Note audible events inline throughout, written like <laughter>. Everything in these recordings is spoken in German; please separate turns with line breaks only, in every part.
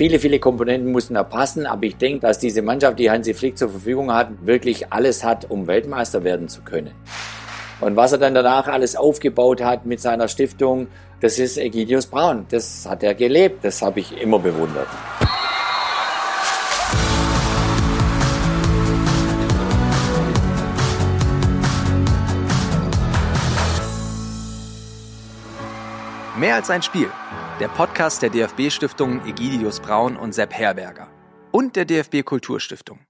Viele, viele Komponenten mussten da passen, aber ich denke, dass diese Mannschaft, die Hansi Flick zur Verfügung hat, wirklich alles hat, um Weltmeister werden zu können. Und was er dann danach alles aufgebaut hat mit seiner Stiftung, das ist Egidius Braun. Das hat er gelebt. Das habe ich immer bewundert.
Mehr als ein Spiel. Der Podcast der DFB-Stiftungen Egidius Braun und Sepp Herberger. Und der DFB Kulturstiftung.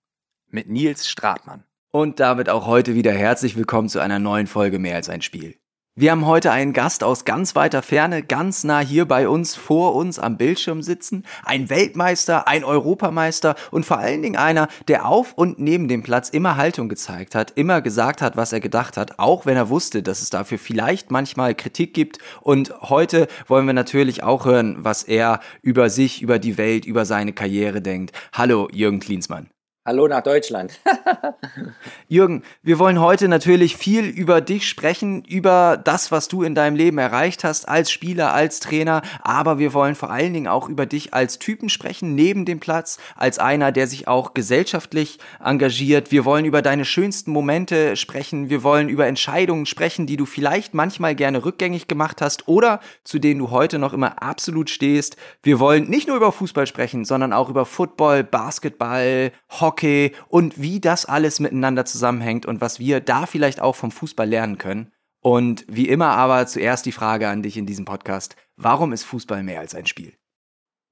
Mit Nils Stratmann. Und damit auch heute wieder herzlich willkommen zu einer neuen Folge Mehr als ein Spiel. Wir haben heute einen Gast aus ganz weiter Ferne, ganz nah hier bei uns, vor uns am Bildschirm sitzen. Ein Weltmeister, ein Europameister und vor allen Dingen einer, der auf und neben dem Platz immer Haltung gezeigt hat, immer gesagt hat, was er gedacht hat, auch wenn er wusste, dass es dafür vielleicht manchmal Kritik gibt. Und heute wollen wir natürlich auch hören, was er über sich, über die Welt, über seine Karriere denkt. Hallo, Jürgen Klinsmann.
Hallo nach Deutschland. <laughs>
Jürgen, wir wollen heute natürlich viel über dich sprechen, über das, was du in deinem Leben erreicht hast als Spieler, als Trainer, aber wir wollen vor allen Dingen auch über dich als Typen sprechen, neben dem Platz, als einer, der sich auch gesellschaftlich engagiert. Wir wollen über deine schönsten Momente sprechen, wir wollen über Entscheidungen sprechen, die du vielleicht manchmal gerne rückgängig gemacht hast oder zu denen du heute noch immer absolut stehst. Wir wollen nicht nur über Fußball sprechen, sondern auch über Football, Basketball, Hockey, Hockey und wie das alles miteinander zusammenhängt und was wir da vielleicht auch vom Fußball lernen können. Und wie immer aber zuerst die Frage an dich in diesem Podcast. Warum ist Fußball mehr als ein Spiel?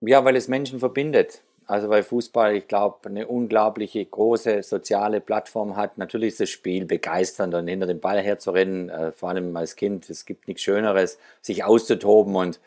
Ja, weil es Menschen verbindet. Also weil Fußball, ich glaube, eine unglaubliche große soziale Plattform hat. Natürlich ist das Spiel begeisternd und hinter dem Ball herzurennen, äh, vor allem als Kind. Es gibt nichts Schöneres, sich auszutoben und,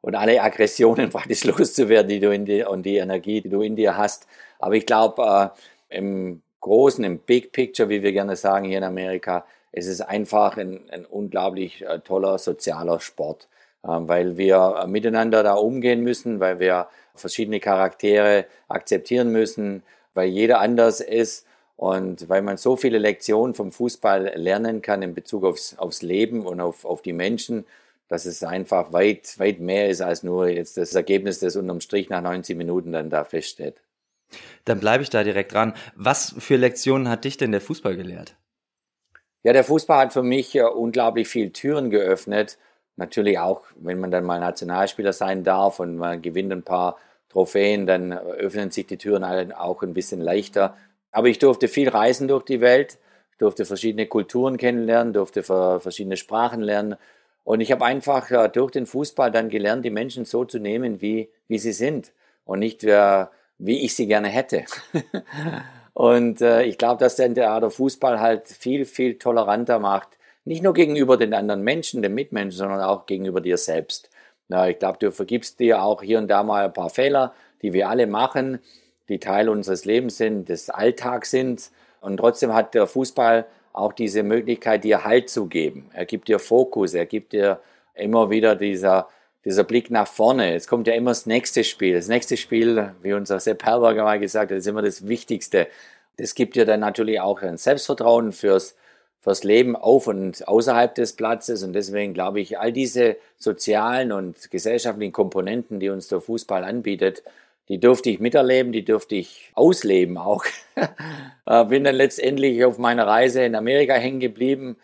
und alle Aggressionen <laughs> praktisch loszuwerden, die du in dir und die Energie, die du in dir hast. Aber ich glaube, äh, im Großen, im Big Picture, wie wir gerne sagen hier in Amerika, es ist einfach ein, ein unglaublich äh, toller sozialer Sport, äh, weil wir äh, miteinander da umgehen müssen, weil wir verschiedene Charaktere akzeptieren müssen, weil jeder anders ist und weil man so viele Lektionen vom Fußball lernen kann in Bezug aufs, aufs Leben und auf, auf die Menschen, dass es einfach weit, weit mehr ist als nur jetzt das Ergebnis, das unterm Strich nach 90 Minuten dann da feststeht.
Dann bleibe ich da direkt dran. Was für Lektionen hat dich denn der Fußball gelehrt?
Ja, der Fußball hat für mich äh, unglaublich viel Türen geöffnet. Natürlich auch, wenn man dann mal Nationalspieler sein darf und man gewinnt ein paar Trophäen, dann öffnen sich die Türen auch ein bisschen leichter. Aber ich durfte viel reisen durch die Welt, durfte verschiedene Kulturen kennenlernen, durfte verschiedene Sprachen lernen. Und ich habe einfach äh, durch den Fußball dann gelernt, die Menschen so zu nehmen, wie, wie sie sind. Und nicht, wer wie ich sie gerne hätte. <laughs> und äh, ich glaube, dass der, der Fußball halt viel, viel toleranter macht. Nicht nur gegenüber den anderen Menschen, den Mitmenschen, sondern auch gegenüber dir selbst. Ja, ich glaube, du vergibst dir auch hier und da mal ein paar Fehler, die wir alle machen, die Teil unseres Lebens sind, des Alltags sind. Und trotzdem hat der Fußball auch diese Möglichkeit, dir Halt zu geben. Er gibt dir Fokus, er gibt dir immer wieder dieser dieser Blick nach vorne. Es kommt ja immer das nächste Spiel. Das nächste Spiel, wie unser Sepp Herberger mal gesagt hat, ist immer das Wichtigste. Das gibt dir dann natürlich auch ein Selbstvertrauen fürs, fürs Leben auf und außerhalb des Platzes. Und deswegen glaube ich, all diese sozialen und gesellschaftlichen Komponenten, die uns der Fußball anbietet, die durfte ich miterleben, die durfte ich ausleben auch. <laughs> Äh, bin dann letztendlich auf meiner Reise in Amerika hängen geblieben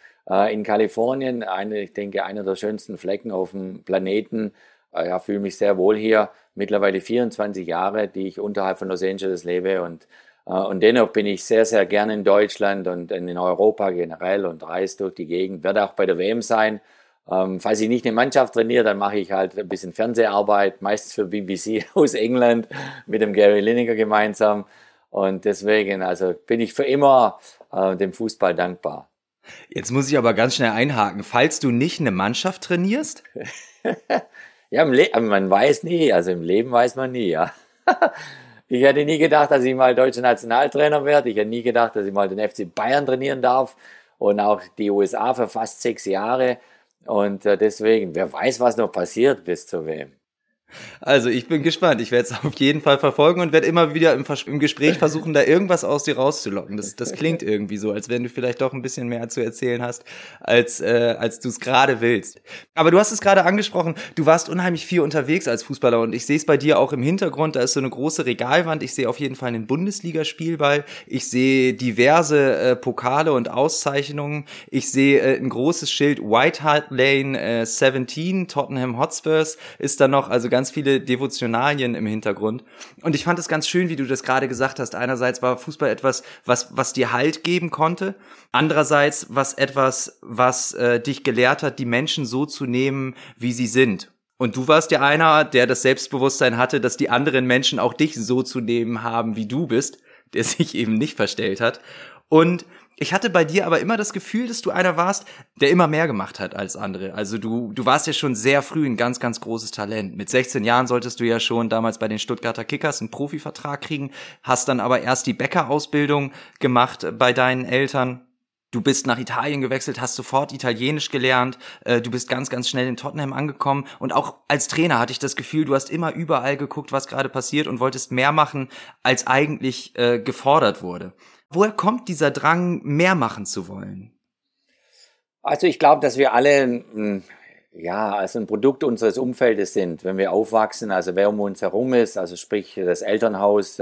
in Kalifornien, eine, ich denke, einer der schönsten Flecken auf dem Planeten. Äh, ja, fühle mich sehr wohl hier. Mittlerweile 24 Jahre, die ich unterhalb von Los Angeles lebe und äh, und dennoch bin ich sehr, sehr gerne in Deutschland und in Europa generell und reise durch die Gegend. Werde auch bei der WM sein. Ähm, falls ich nicht eine Mannschaft trainiere, dann mache ich halt ein bisschen Fernseharbeit, meistens für BBC <laughs> aus England mit dem Gary Lineker gemeinsam. Und deswegen, also bin ich für immer äh, dem Fußball dankbar.
Jetzt muss ich aber ganz schnell einhaken. Falls du nicht eine Mannschaft trainierst? <laughs>
ja, man weiß nie. Also im Leben weiß man nie, ja. <laughs> ich hätte nie gedacht, dass ich mal deutscher Nationaltrainer werde. Ich hätte nie gedacht, dass ich mal den FC Bayern trainieren darf und auch die USA für fast sechs Jahre. Und äh, deswegen, wer weiß, was noch passiert bis zu wem.
Also ich bin gespannt. Ich werde es auf jeden Fall verfolgen und werde immer wieder im, im, Gespräch <laughs> versuchen, da irgendwas aus dir rauszulocken. Das, das klingt irgendwie so, als wenn du vielleicht doch ein bisschen mehr zu erzählen hast, als, äh, als du es gerade willst. Aber du hast es gerade angesprochen, du warst unheimlich viel unterwegs als Fußballer und ich sehe es bei dir auch im Hintergrund. Da ist so eine große Regalwand. Ich sehe auf jeden Fall einen Bundesligaspielball. Ich sehe diverse äh, Pokale und Auszeichnungen. Ich sehe äh, ein großes Schild White Hart Lane äh, 17, Tottenham Hotspurs ist da noch. Also ganz viele Devotionalien im Hintergrund. Und ich fand es ganz schön, wie du das gerade gesagt hast. Einerseits war Fußball etwas, was, was dir Halt geben konnte. Andererseits was etwas, was äh, dich gelehrt hat, die Menschen so zu nehmen, wie sie sind. Und du warst ja einer, der das Selbstbewusstsein hatte, dass die anderen Menschen auch dich so zu nehmen haben, wie du bist, der sich <laughs> eben nicht verstellt hat. Und ich hatte bei dir aber immer das Gefühl, dass du einer warst, der immer mehr gemacht hat als andere. Also du, du warst ja schon sehr früh ein ganz, ganz großes Talent. Mit 16 Jahren solltest du ja schon damals bei den Stuttgarter Kickers einen Profivertrag kriegen, hast dann aber erst die Bäckerausbildung gemacht bei deinen Eltern. Du bist nach Italien gewechselt, hast sofort Italienisch gelernt, äh, du bist ganz, ganz schnell in Tottenham angekommen und auch als Trainer hatte ich das Gefühl, du hast immer überall geguckt, was gerade passiert und wolltest mehr machen, als eigentlich äh, gefordert wurde. Woher kommt dieser Drang, mehr machen zu wollen?
Also ich glaube, dass wir alle ja, also ein Produkt unseres Umfeldes sind, wenn wir aufwachsen, also wer um uns herum ist, also sprich das Elternhaus,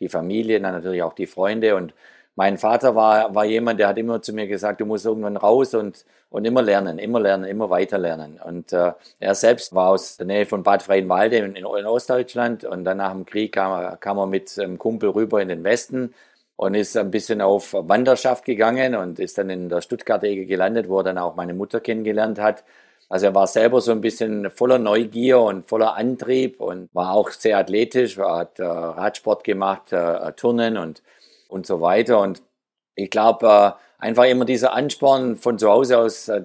die Familie, dann natürlich auch die Freunde und mein Vater war, war jemand, der hat immer zu mir gesagt, du musst irgendwann raus und, und immer lernen, immer lernen, immer weiter lernen. Und äh, er selbst war aus der Nähe von Bad Freienwalde in, in Ostdeutschland und dann nach dem Krieg kam, kam er mit einem Kumpel rüber in den Westen und ist ein bisschen auf Wanderschaft gegangen und ist dann in der Stuttgarter Ecke gelandet, wo er dann auch meine Mutter kennengelernt hat. Also er war selber so ein bisschen voller Neugier und voller Antrieb und war auch sehr athletisch, hat äh, Radsport gemacht, äh, Turnen und, und so weiter. Und ich glaube, äh, einfach immer dieser Ansporn von zu Hause aus äh,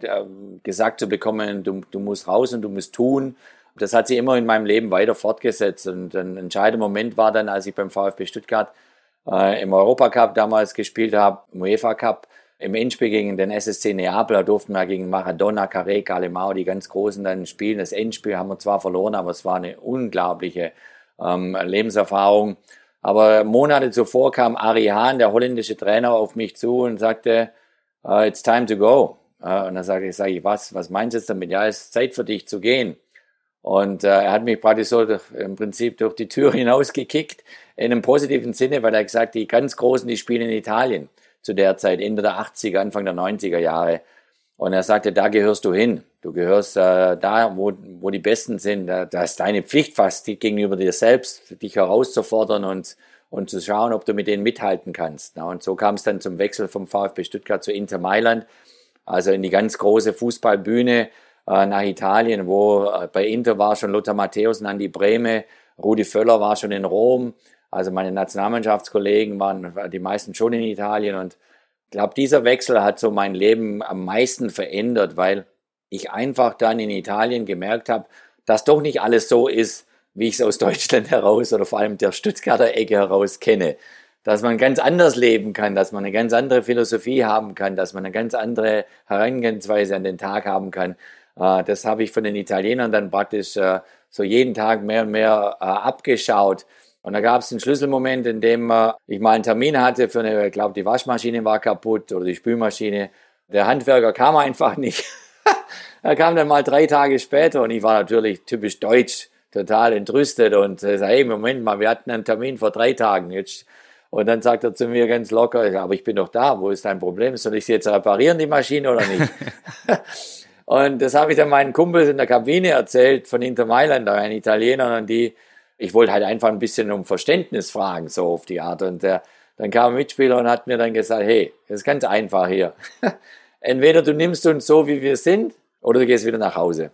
gesagt zu bekommen, du, du musst raus und du musst tun. Das hat sich immer in meinem Leben weiter fortgesetzt. Und ein entscheidender Moment war dann, als ich beim VfB Stuttgart äh, im Europacup damals gespielt habe, im UEFA Cup, im Endspiel gegen den SSC Neapel, da durften wir gegen Maradona, Carré, Calemao, die ganz Großen dann spielen. Das Endspiel haben wir zwar verloren, aber es war eine unglaubliche ähm, Lebenserfahrung. Aber Monate zuvor kam Ari Hahn, der holländische Trainer, auf mich zu und sagte, uh, it's time to go. Uh, und dann sage ich, sag ich, was, was meinst du jetzt damit? Ja, es ist Zeit für dich zu gehen. Und äh, er hat mich praktisch so im Prinzip durch die Tür <laughs> hinausgekickt, in einem positiven Sinne, weil er gesagt, die ganz Großen, die spielen in Italien zu der Zeit, Ende der 80er, Anfang der 90er Jahre. Und er sagte, da gehörst du hin. Du gehörst äh, da, wo, wo die Besten sind. Da, da ist deine Pflicht fast gegenüber dir selbst, dich herauszufordern und, und zu schauen, ob du mit denen mithalten kannst. Na, und so kam es dann zum Wechsel vom VfB Stuttgart zu Inter Mailand, also in die ganz große Fußballbühne äh, nach Italien, wo äh, bei Inter war schon Lothar Matthäus und Andi Breme, Rudi Völler war schon in Rom, also meine Nationalmannschaftskollegen waren die meisten schon in Italien und ich glaube, dieser Wechsel hat so mein Leben am meisten verändert, weil ich einfach dann in Italien gemerkt habe, dass doch nicht alles so ist, wie ich es aus Deutschland <laughs> heraus oder vor allem der Stuttgarter Ecke heraus kenne. Dass man ganz anders leben kann, dass man eine ganz andere Philosophie haben kann, dass man eine ganz andere Herangehensweise an den Tag haben kann. Äh, das habe ich von den Italienern dann praktisch äh, so jeden Tag mehr und mehr äh, abgeschaut. Und da gab es einen Schlüsselmoment, in dem ich mal einen Termin hatte für eine, ich glaube, die Waschmaschine war kaputt oder die Spülmaschine. Der Handwerker kam einfach nicht. <laughs> er kam dann mal drei Tage später und ich war natürlich typisch deutsch, total entrüstet und sagte, hey, Moment mal, wir hatten einen Termin vor drei Tagen. Jetzt und dann sagt er zu mir ganz locker, aber ich bin doch da, wo ist dein Problem? Soll ich sie jetzt reparieren, die Maschine, oder nicht? <laughs> Und das habe ich dann meinen Kumpels in der Kabine erzählt von Inter Mailand, ein Italiener, und die, ich wollte halt einfach ein bisschen um Verständnis fragen, so auf die Art. Und der, dann kam ein Mitspieler und hat mir dann gesagt, hey, das ist ganz einfach hier. <laughs> Entweder du nimmst uns so, wie wir sind, oder du gehst wieder nach Hause.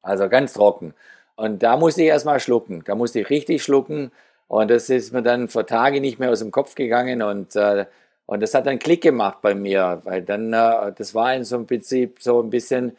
Also ganz trocken. Und da musste ich erstmal schlucken. Da musste ich richtig schlucken. Und das ist mir dann vor Tage nicht mehr aus dem Kopf gegangen. Und äh, und das hat dann Klick gemacht bei mir, weil dann, äh, das war in so einem Prinzip so ein bisschen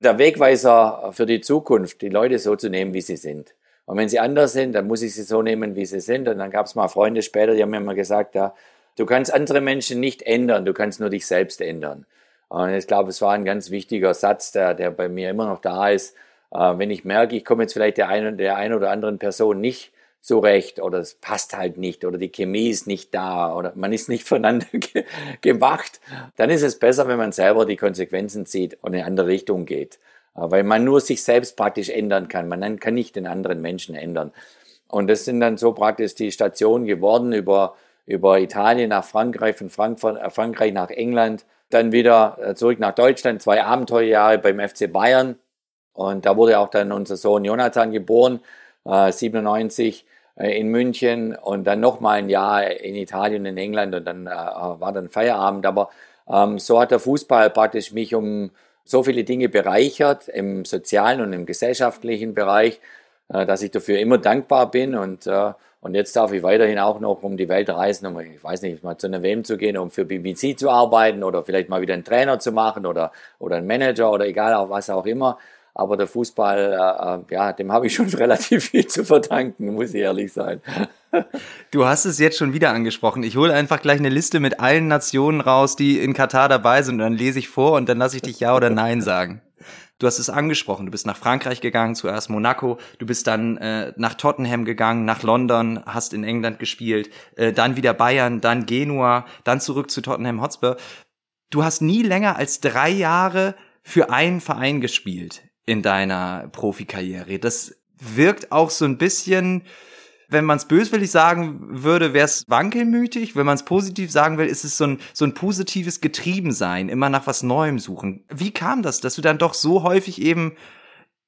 der Wegweiser für die Zukunft, die Leute so zu nehmen, wie sie sind. Und wenn sie anders sind, dann muss ich sie so nehmen, wie sie sind. Und dann gab es mal Freunde später, die haben mir immer gesagt, ja, du kannst andere Menschen nicht ändern, du kannst nur dich selbst ändern. Und ich glaube, es war ein ganz wichtiger Satz, der, der bei mir immer noch da ist. Äh, wenn ich merke, ich komme jetzt vielleicht der einen der einen oder anderen Person nicht zurecht oder es passt halt nicht oder die Chemie ist nicht da oder man ist nicht <laughs> voneinander ge gemacht, dann ist es besser, wenn man selber die Konsequenzen zieht und in eine andere Richtung geht. Äh, weil man nur sich selbst praktisch ändern kann. Man kann nicht den anderen Menschen ändern. Und das sind dann so praktisch die Stationen geworden über, über Italien nach Frankreich, von Frankfurt, äh, Frankreich nach England, dann wieder äh, zurück nach Deutschland, zwei Abenteuerjahre beim FC Bayern. Und da wurde auch dann unser Sohn Jonathan geboren, äh, 97 äh, in München und dann nochmal ein Jahr in Italien, in England und dann äh, war dann Feierabend. Aber ähm, so hat der Fußball praktisch mich um so viele Dinge bereichert im sozialen und im gesellschaftlichen Bereich, äh, dass ich dafür immer dankbar bin und äh, und jetzt darf ich weiterhin auch noch um die Welt reisen, um, ich weiß nicht, mal zu einer WM zu gehen, um für BBC zu arbeiten oder vielleicht mal wieder einen Trainer zu machen oder, oder einen Manager oder egal, auch was auch immer. Aber der Fußball, äh, äh ja, dem habe ich schon <laughs> relativ viel zu verdanken, muss ich ehrlich sein. <laughs>
Du hast es jetzt schon wieder angesprochen. Ich hole einfach gleich eine Liste mit allen Nationen raus, die in Katar dabei sind. Und dann lese ich vor und dann lasse ich dich Ja oder Nein sagen. Du hast es angesprochen, du bist nach Frankreich gegangen, zuerst Monaco, du bist dann äh, nach Tottenham gegangen, nach London, hast in England gespielt, äh, dann wieder Bayern, dann Genua, dann zurück zu Tottenham Hotspur. Du hast nie länger als drei Jahre für einen Verein gespielt in deiner Profikarriere. Das wirkt auch so ein bisschen, wenn man es böswillig sagen würde, wäre es wankelmütig. Wenn man es positiv sagen will, ist es so ein, so ein positives Getriebensein, immer nach was Neuem suchen. Wie kam das, dass du dann doch so häufig eben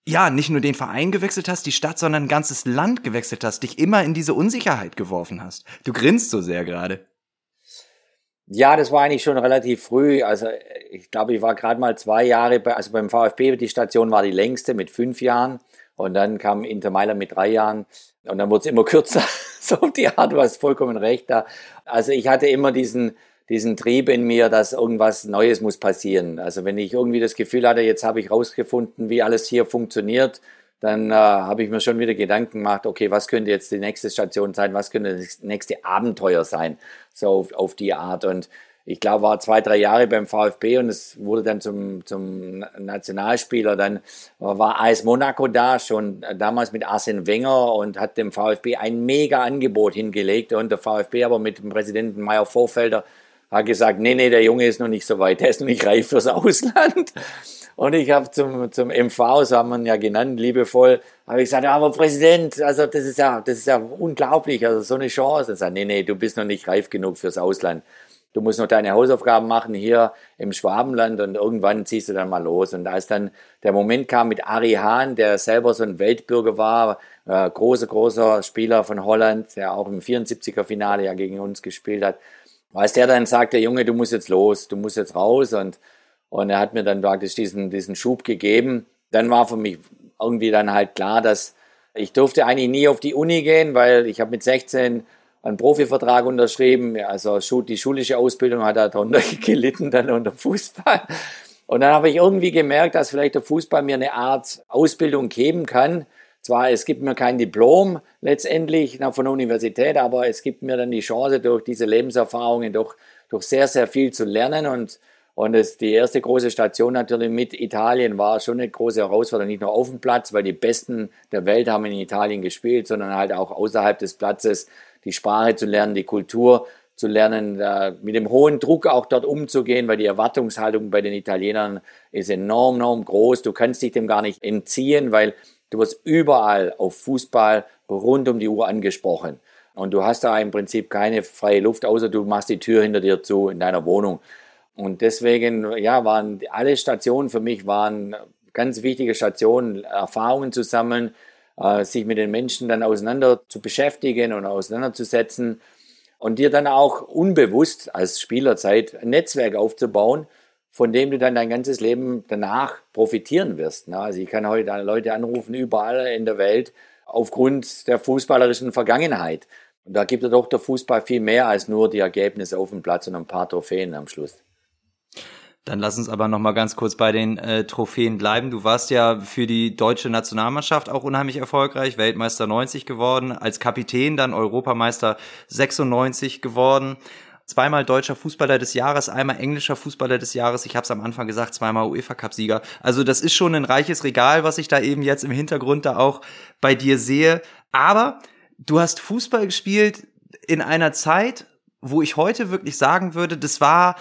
ja, nicht nur den Verein gewechselt hast, die Stadt, sondern ein ganzes Land gewechselt hast, dich immer in diese Unsicherheit geworfen hast. Du grinst so sehr gerade.
Ja, das war eigentlich schon relativ früh. Also ich glaube, ich war gerade mal zwei Jahre, bei, also beim VfB, die Station war die längste mit fünf Jahren. Und dann kam Inter Mailand mit drei Jahren. Und dann wurde es immer <laughs> kürzer. so auf die Art, du hast vollkommen recht da. Also ich hatte immer diesen, diesen Trieb in mir, dass irgendwas Neues muss passieren. Also wenn ich irgendwie das Gefühl hatte, jetzt habe ich rausgefunden, wie alles hier funktioniert, dann äh, habe ich mir schon wieder Gedanken gemacht, okay, was könnte jetzt die nächste Station sein, was könnte das nächste Abenteuer sein, so auf, auf die Art. Und ich glaube, war zwei, drei Jahre beim VfB und es wurde dann zum, zum Nationalspieler. Dann war AS Monaco da, schon damals mit Arsene Wenger und hat dem VfB ein mega Angebot hingelegt und der VfB aber mit dem Präsidenten Meyer Vorfelder hat gesagt, nee, nee, der Junge ist noch nicht so weit, der ist noch nicht reif fürs Ausland. Und ich habe zum, zum MV, so haben wir ihn ja genannt, liebevoll, habe ich gesagt, aber Präsident, also das ist ja, das ist ja unglaublich, also so eine Chance. Er sagt, nee, nee, du bist noch nicht reif genug fürs Ausland. Du musst noch deine Hausaufgaben machen hier im Schwabenland und irgendwann ziehst du dann mal los. Und als dann der Moment kam mit Ari Hahn, der selber so ein Weltbürger war, äh, großer, großer Spieler von Holland, der auch im 74er Finale ja gegen uns gespielt hat, als der dann sagte, Junge, du musst jetzt los, du musst jetzt raus und und er hat mir dann praktisch diesen, diesen Schub gegeben. Dann war für mich irgendwie dann halt klar, dass ich durfte eigentlich nie auf die Uni gehen, weil ich habe mit 16 einen Profivertrag unterschrieben. Also die schulische Ausbildung hat darunter <laughs> gelitten, dann unter Fußball. Und dann habe ich irgendwie gemerkt, dass vielleicht der Fußball mir eine Art Ausbildung geben kann. Zwar, es gibt mir kein Diplom letztendlich von der Universität, aber es gibt mir dann die Chance, durch diese Lebenserfahrungen doch, doch sehr, sehr viel zu lernen und und es, die erste große Station natürlich mit Italien war schon eine große Herausforderung, nicht nur auf dem Platz, weil die Besten der Welt haben in Italien gespielt, sondern halt auch außerhalb des Platzes die Sprache zu lernen, die Kultur zu lernen, mit dem hohen Druck auch dort umzugehen, weil die Erwartungshaltung bei den Italienern ist enorm, enorm groß. Du kannst dich dem gar nicht entziehen, weil du wirst überall auf Fußball rund um die Uhr angesprochen. Und du hast da im Prinzip keine freie Luft, außer du machst die Tür hinter dir zu in deiner Wohnung. Und deswegen, ja, waren alle Stationen für mich waren ganz wichtige Stationen, Erfahrungen zu sammeln, äh, sich mit den Menschen dann auseinander zu beschäftigen und auseinanderzusetzen und dir dann auch unbewusst als Spielerzeit ein Netzwerk aufzubauen, von dem du dann dein ganzes Leben danach profitieren wirst. Ne? Also ich kann heute Leute anrufen überall in der Welt aufgrund der fußballerischen Vergangenheit. Und da gibt er doch der Fußball viel mehr als nur die Ergebnisse auf dem Platz und ein paar Trophäen am Schluss.
Dann lass uns aber noch mal ganz kurz bei den äh, Trophäen bleiben. Du warst ja für die deutsche Nationalmannschaft auch unheimlich erfolgreich, Weltmeister 90 geworden, als Kapitän dann Europameister 96 geworden. zweimal deutscher Fußballer des Jahres, einmal englischer Fußballer des Jahres. Ich habe es am Anfang gesagt, zweimal UEFA Cup Sieger. Also das ist schon ein reiches Regal, was ich da eben jetzt im Hintergrund da auch bei dir sehe. Aber du hast Fußball gespielt in einer Zeit, wo ich heute wirklich sagen würde, das war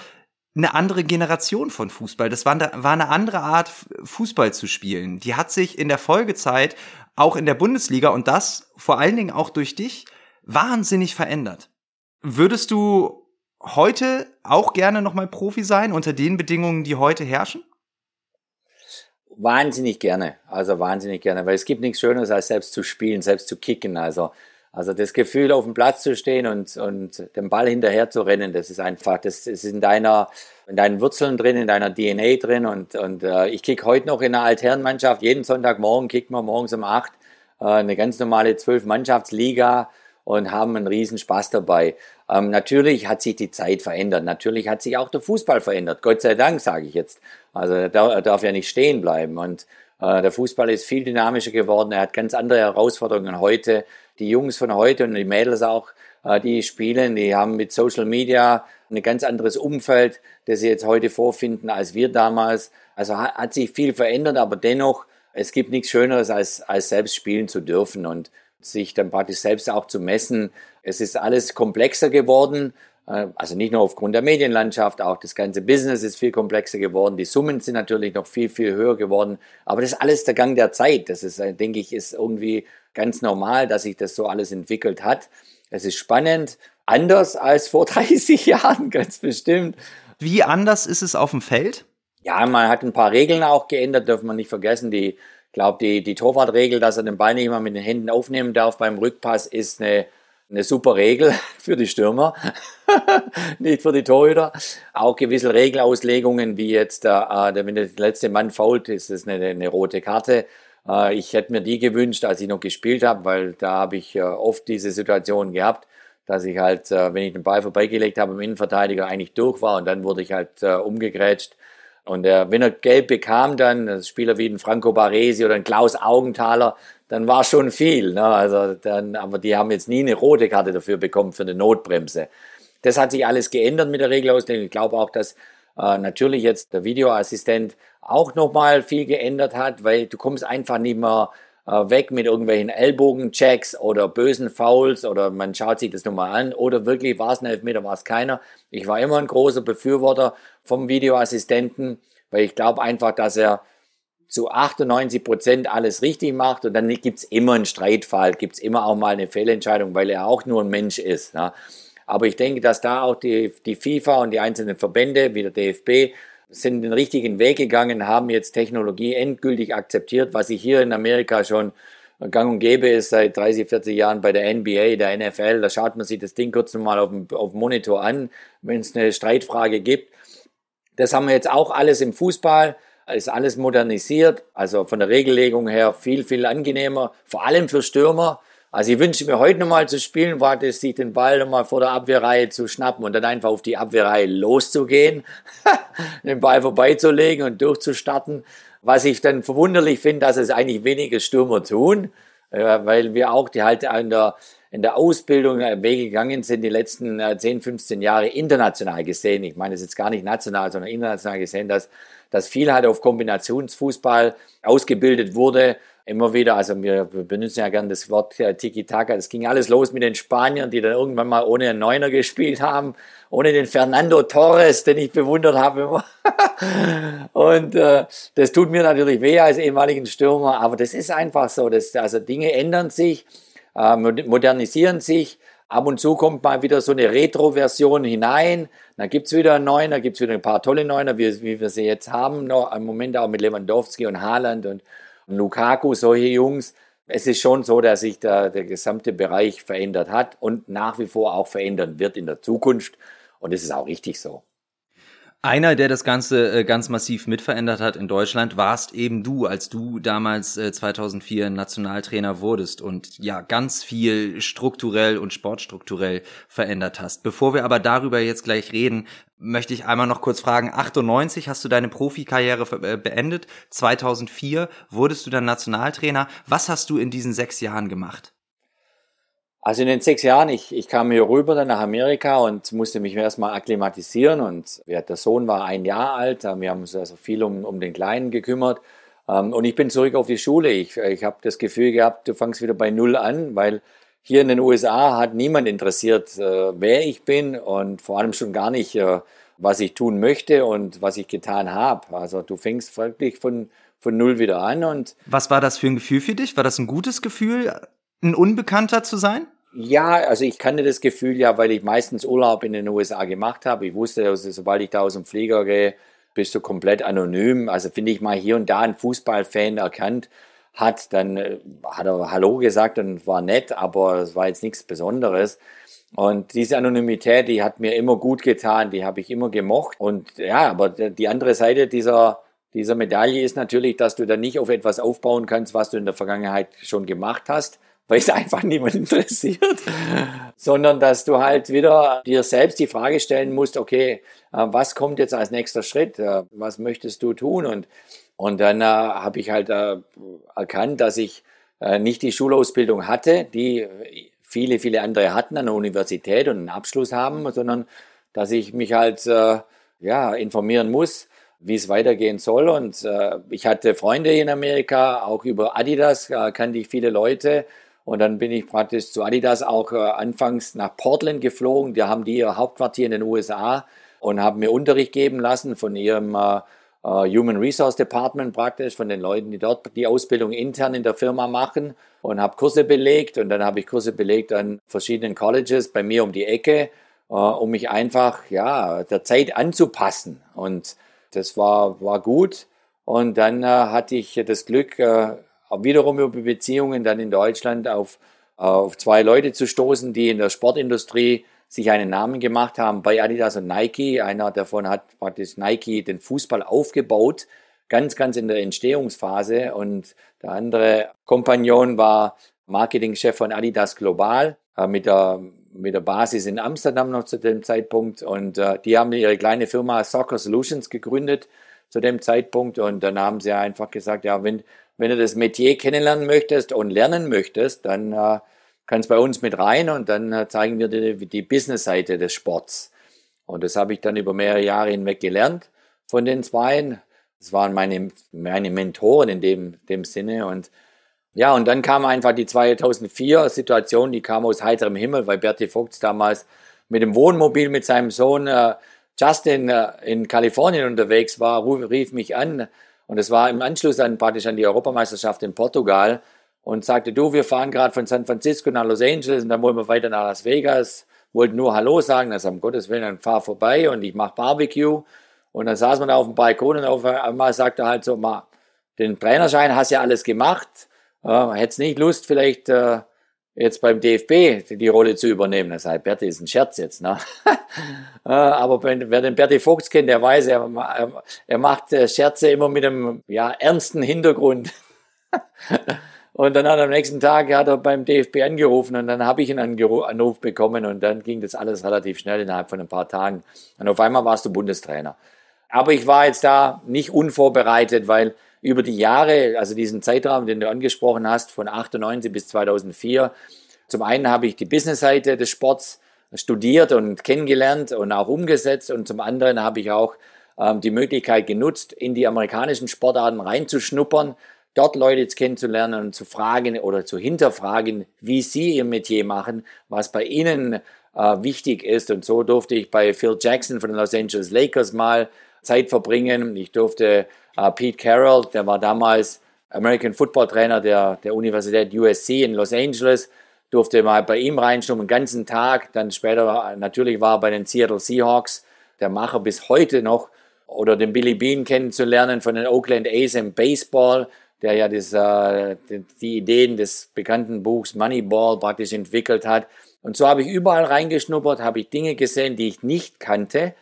eine andere Generation von Fußball. Das war, war eine andere Art, Fußball zu spielen. Die hat sich in der Folgezeit auch in der Bundesliga und das vor allen Dingen auch durch dich wahnsinnig verändert. Würdest du heute auch gerne nochmal Profi sein unter den Bedingungen, die heute herrschen?
Wahnsinnig gerne, also wahnsinnig gerne, weil es gibt nichts Schöneres als selbst zu spielen, selbst zu kicken. Also, also das Gefühl, auf dem Platz zu stehen und, und den Ball hinterher zu rennen, das ist einfach, das ist in deiner, in deinen Wurzeln drin, in deiner DNA drin. Und, und äh, ich kick heute noch in einer Altherrenmannschaft. Jeden Sonntagmorgen kicken wir morgens um acht äh, eine ganz normale Zwölf-Mannschaftsliga und haben einen riesen Spaß dabei. Ähm, natürlich hat sich die Zeit verändert. Natürlich hat sich auch der Fußball verändert. Gott sei Dank, sage ich jetzt. Also er darf ja nicht stehen bleiben. Und äh, der Fußball ist viel dynamischer geworden. Er hat ganz andere Herausforderungen heute. Die Jungs von heute und die Mädels auch, äh, die spielen, die haben mit Social Media ein ganz anderes Umfeld, das sie jetzt heute vorfinden als wir damals. Also hat, sich viel verändert, aber dennoch, es gibt nichts Schöneres, als, als selbst spielen zu dürfen. Und sich dann praktisch selbst auch zu messen. Es ist alles komplexer geworden. Äh, also nicht nur aufgrund der Medienlandschaft, auch das ganze Business ist viel komplexer geworden. Die Summen sind natürlich noch viel, viel höher geworden. Aber das ist alles der Gang der Zeit. Das ist, äh, denke ich, ist irgendwie ganz normal, dass sich das so alles entwickelt hat. Es ist spannend, anders als vor <laughs> 30 Jahren, ganz bestimmt.
Wie anders ist es auf dem Feld?
Ja, man hat ein paar Regeln auch geändert, dürfen wir nicht vergessen. Die glaube, die, die Torwartregel, dass er den Ball nicht mal mit den Händen aufnehmen darf beim Rückpass, ist eine, eine super Regel <laughs> für die Stürmer, <laughs> nicht für die Torhüter. Auch gewisse Regelauslegungen, wie jetzt, äh, wenn der letzte Mann fault, ist das eine, eine rote Karte. Äh, ich hätte mir die gewünscht, als ich noch gespielt habe, weil da habe ich äh, oft diese Situation gehabt, dass ich halt, äh, wenn ich den Ball vorbeigelegt habe, im Innenverteidiger eigentlich durch war und dann wurde ich halt umgegrätscht und wenn er Gelb bekam, dann Spieler wie ein Franco Baresi oder ein Klaus Augenthaler, dann war schon viel. Ne? Also dann, aber die haben jetzt nie eine rote Karte dafür bekommen für eine Notbremse. Das hat sich alles geändert mit der Regelauslegung. Ich glaube auch, dass äh, natürlich jetzt der Videoassistent auch nochmal viel geändert hat, weil du kommst einfach nicht mehr äh, weg mit irgendwelchen Ellbogenchecks oder bösen Fouls oder man schaut sich das nochmal an oder wirklich war es ein Elfmeter, war es keiner. Ich war immer ein großer Befürworter vom Videoassistenten, weil ich glaube einfach, dass er zu 98 Prozent alles richtig macht und dann gibt's immer einen Streitfall, gibt's immer auch mal eine Fehlentscheidung, weil er auch nur ein Mensch ist. Ja. Aber ich denke, dass da auch die, die FIFA und die einzelnen Verbände, wie der DFB, sind den richtigen Weg gegangen, haben jetzt Technologie endgültig akzeptiert, was sich hier in Amerika schon gang und gäbe ist seit 30, 40 Jahren bei der NBA, der NFL. Da schaut man sich das Ding kurz mal auf dem, auf dem Monitor an, wenn es eine Streitfrage gibt. Das haben wir jetzt auch alles im Fußball, ist alles modernisiert, also von der Regellegung her viel, viel angenehmer, vor allem für Stürmer. Also ich wünsche mir heute nochmal zu spielen, war das, sich den Ball nochmal vor der Abwehrreihe zu schnappen und dann einfach auf die Abwehrreihe loszugehen, <laughs> den Ball vorbeizulegen und durchzustarten. Was ich dann verwunderlich finde, dass es eigentlich wenige Stürmer tun, weil wir auch die halt in der, in der Ausbildung Wege gegangen sind, die letzten 10, äh, 15 Jahre international gesehen. Ich meine, es ist jetzt gar nicht national, sondern international gesehen, dass, dass viel halt auf Kombinationsfußball ausgebildet wurde immer wieder, also wir, benutzen ja gern das Wort äh, Tiki-Taka, es ging alles los mit den Spaniern, die dann irgendwann mal ohne einen Neuner gespielt haben, ohne den Fernando Torres, den ich bewundert habe. <laughs> Und äh, das tut mir natürlich weh als ehemaligen Stürmer, aber das ist einfach so, dass, also Dinge ändern sich, äh, modernisieren sich, Ab und zu kommt mal wieder so eine Retro-Version hinein. Dann gibt's wieder einen neuen, da gibt's wieder ein paar tolle Neuner, wie, wie wir sie jetzt haben. Noch im Moment auch mit Lewandowski und Haaland und Lukaku, solche Jungs. Es ist schon so, dass sich da der gesamte Bereich verändert hat und nach wie vor auch verändern wird in der Zukunft. Und es ist auch richtig so.
Einer, der das Ganze äh, ganz massiv mitverändert hat in Deutschland, warst eben du, als du damals äh, 2004 Nationaltrainer wurdest und ja ganz viel strukturell und sportstrukturell verändert hast. Bevor wir aber darüber jetzt gleich reden, möchte ich einmal noch kurz fragen, 98 hast du deine Profikarriere äh, beendet, 2004 wurdest du dann Nationaltrainer. Was hast du in diesen sechs Jahren gemacht?
Also in den sechs Jahren, ich, ich kam hier rüber dann nach Amerika und musste mich erstmal akklimatisieren und ja, der Sohn war ein Jahr alt, wir haben uns also viel um, um den Kleinen gekümmert ähm, und ich bin zurück auf die Schule. Ich, ich habe das Gefühl gehabt, du fangst wieder bei Null an, weil hier in den USA hat niemand interessiert, äh, wer ich bin und vor allem schon gar nicht, äh, was ich tun möchte und was ich getan habe. Also du fängst wirklich von, von Null wieder an und...
Was war das für ein Gefühl für dich? War das ein gutes Gefühl, ein Unbekannter zu sein?
Ja, also ich kannte das Gefühl ja, weil ich meistens Urlaub in den USA gemacht habe. Ich wusste, also sobald ich da aus dem Flieger gehe, bist du komplett anonym. Also finde ich mal hier und da einen Fußballfan erkannt hat, dann äh, hat er Hallo gesagt und war nett, aber es war jetzt nichts Besonderes. Und diese Anonymität, die hat mir immer gut getan, die habe ich immer gemocht. Und ja, aber die andere Seite dieser, dieser Medaille ist natürlich, dass du dann nicht auf etwas aufbauen kannst, was du in der Vergangenheit schon gemacht hast, weil es einfach niemand interessiert, sondern dass du halt wieder dir selbst die Frage stellen musst, okay, äh, was kommt jetzt als nächster Schritt? Äh, was möchtest du tun? Und, und dann äh, habe ich halt äh, erkannt, dass ich äh, nicht die Schulausbildung hatte, die viele, viele andere hatten an der Universität und einen Abschluss haben, sondern dass ich mich halt äh, ja, informieren muss, wie es weitergehen soll. Und äh, ich hatte Freunde in Amerika, auch über Adidas äh, kannte ich viele Leute. Und dann bin ich praktisch zu Adidas auch äh, anfangs nach Portland geflogen. Die haben die ihr Hauptquartier in den USA und haben mir Unterricht geben lassen von ihrem äh, äh, Human Resource Department praktisch, von den Leuten, die dort die Ausbildung intern in der Firma machen und habe Kurse belegt. Und dann habe ich Kurse belegt an verschiedenen Colleges bei mir um die Ecke, äh, um mich einfach ja der Zeit anzupassen. Und das war war gut. Und dann äh, hatte ich das Glück äh, wiederum über Beziehungen dann in Deutschland auf, auf zwei Leute zu stoßen, die in der Sportindustrie sich einen Namen gemacht haben bei Adidas und Nike. Einer davon hat praktisch Nike den Fußball aufgebaut, ganz, ganz in der Entstehungsphase. Und der andere Kompagnon war Marketingchef von Adidas Global äh, mit der mit der Basis in Amsterdam noch zu dem Zeitpunkt und äh, die haben ihre kleine Firma Soccer Solutions gegründet zu dem Zeitpunkt und dann haben sie einfach gesagt, ja, wenn wenn du das Metier kennenlernen möchtest und lernen möchtest, dann äh, kannst bei uns mit rein und dann äh, zeigen wir dir die, die Business-Seite des Sports. Und das habe ich dann über mehrere Jahre hinweg gelernt von den Zweien. Das waren meine, meine Mentoren in dem, dem Sinne. Und ja, und dann kam einfach die 2004 Situation, die kam aus heiterem Himmel, weil Bertie Vogts damals mit dem Wohnmobil mit seinem Sohn äh, Justin äh, in Kalifornien unterwegs war, rief mich an, und es war im Anschluss an praktisch an die Europameisterschaft in Portugal und sagte, du, wir fahren gerade von San Francisco nach Los Angeles und dann wollen wir weiter nach Las Vegas, wollten nur Hallo sagen, das um Gottes Willen, dann fahr vorbei und ich mache Barbecue. Und dann saß man da auf dem Balkon und auf einmal sagte er halt so, ma, den Trainerschein hast ja alles gemacht, äh, hättest nicht Lust, vielleicht äh, jetzt beim DFB die Rolle zu übernehmen. Das heißt, Berti ist ein Scherz jetzt, ne? <laughs> Äh, aber wer den Berti Fuchs kennt, der weiß, er, er macht äh, Scherze immer mit einem ja, ernsten Hintergrund. <laughs> und dann hat am nächsten Tag hat er beim DFB angerufen und dann habe ich einen Anruf bekommen und dann ging das alles relativ schnell innerhalb von ein paar Tagen. Und auf einmal warst du Bundestrainer. Aber ich war jetzt da nicht unvorbereitet, weil über die Jahre, also diesen Zeitraum, den du angesprochen hast, von 98 bis 2004, zum einen habe ich die Businessseite des Sports studiert und kennengelernt und auch umgesetzt und zum anderen habe ich auch ähm, die Möglichkeit genutzt, in die amerikanischen Sportarten reinzuschnuppern, dort Leute kennenzulernen und zu fragen oder zu hinterfragen, wie sie ihr Metier machen, was bei ihnen äh, wichtig ist. Und so durfte ich bei Phil Jackson von den Los Angeles Lakers mal Zeit verbringen. Ich durfte Uh, Pete Carroll, der war damals American Football Trainer der, der Universität USC in Los Angeles, durfte mal bei ihm reinschauen, einen ganzen Tag. Dann später natürlich war er bei den Seattle Seahawks, der Macher bis heute noch, oder den Billy Bean kennenzulernen von den Oakland A's im Baseball, der ja das, äh, die Ideen des bekannten Buchs Moneyball praktisch entwickelt hat. Und so habe ich überall reingeschnuppert, habe ich Dinge gesehen, die ich nicht kannte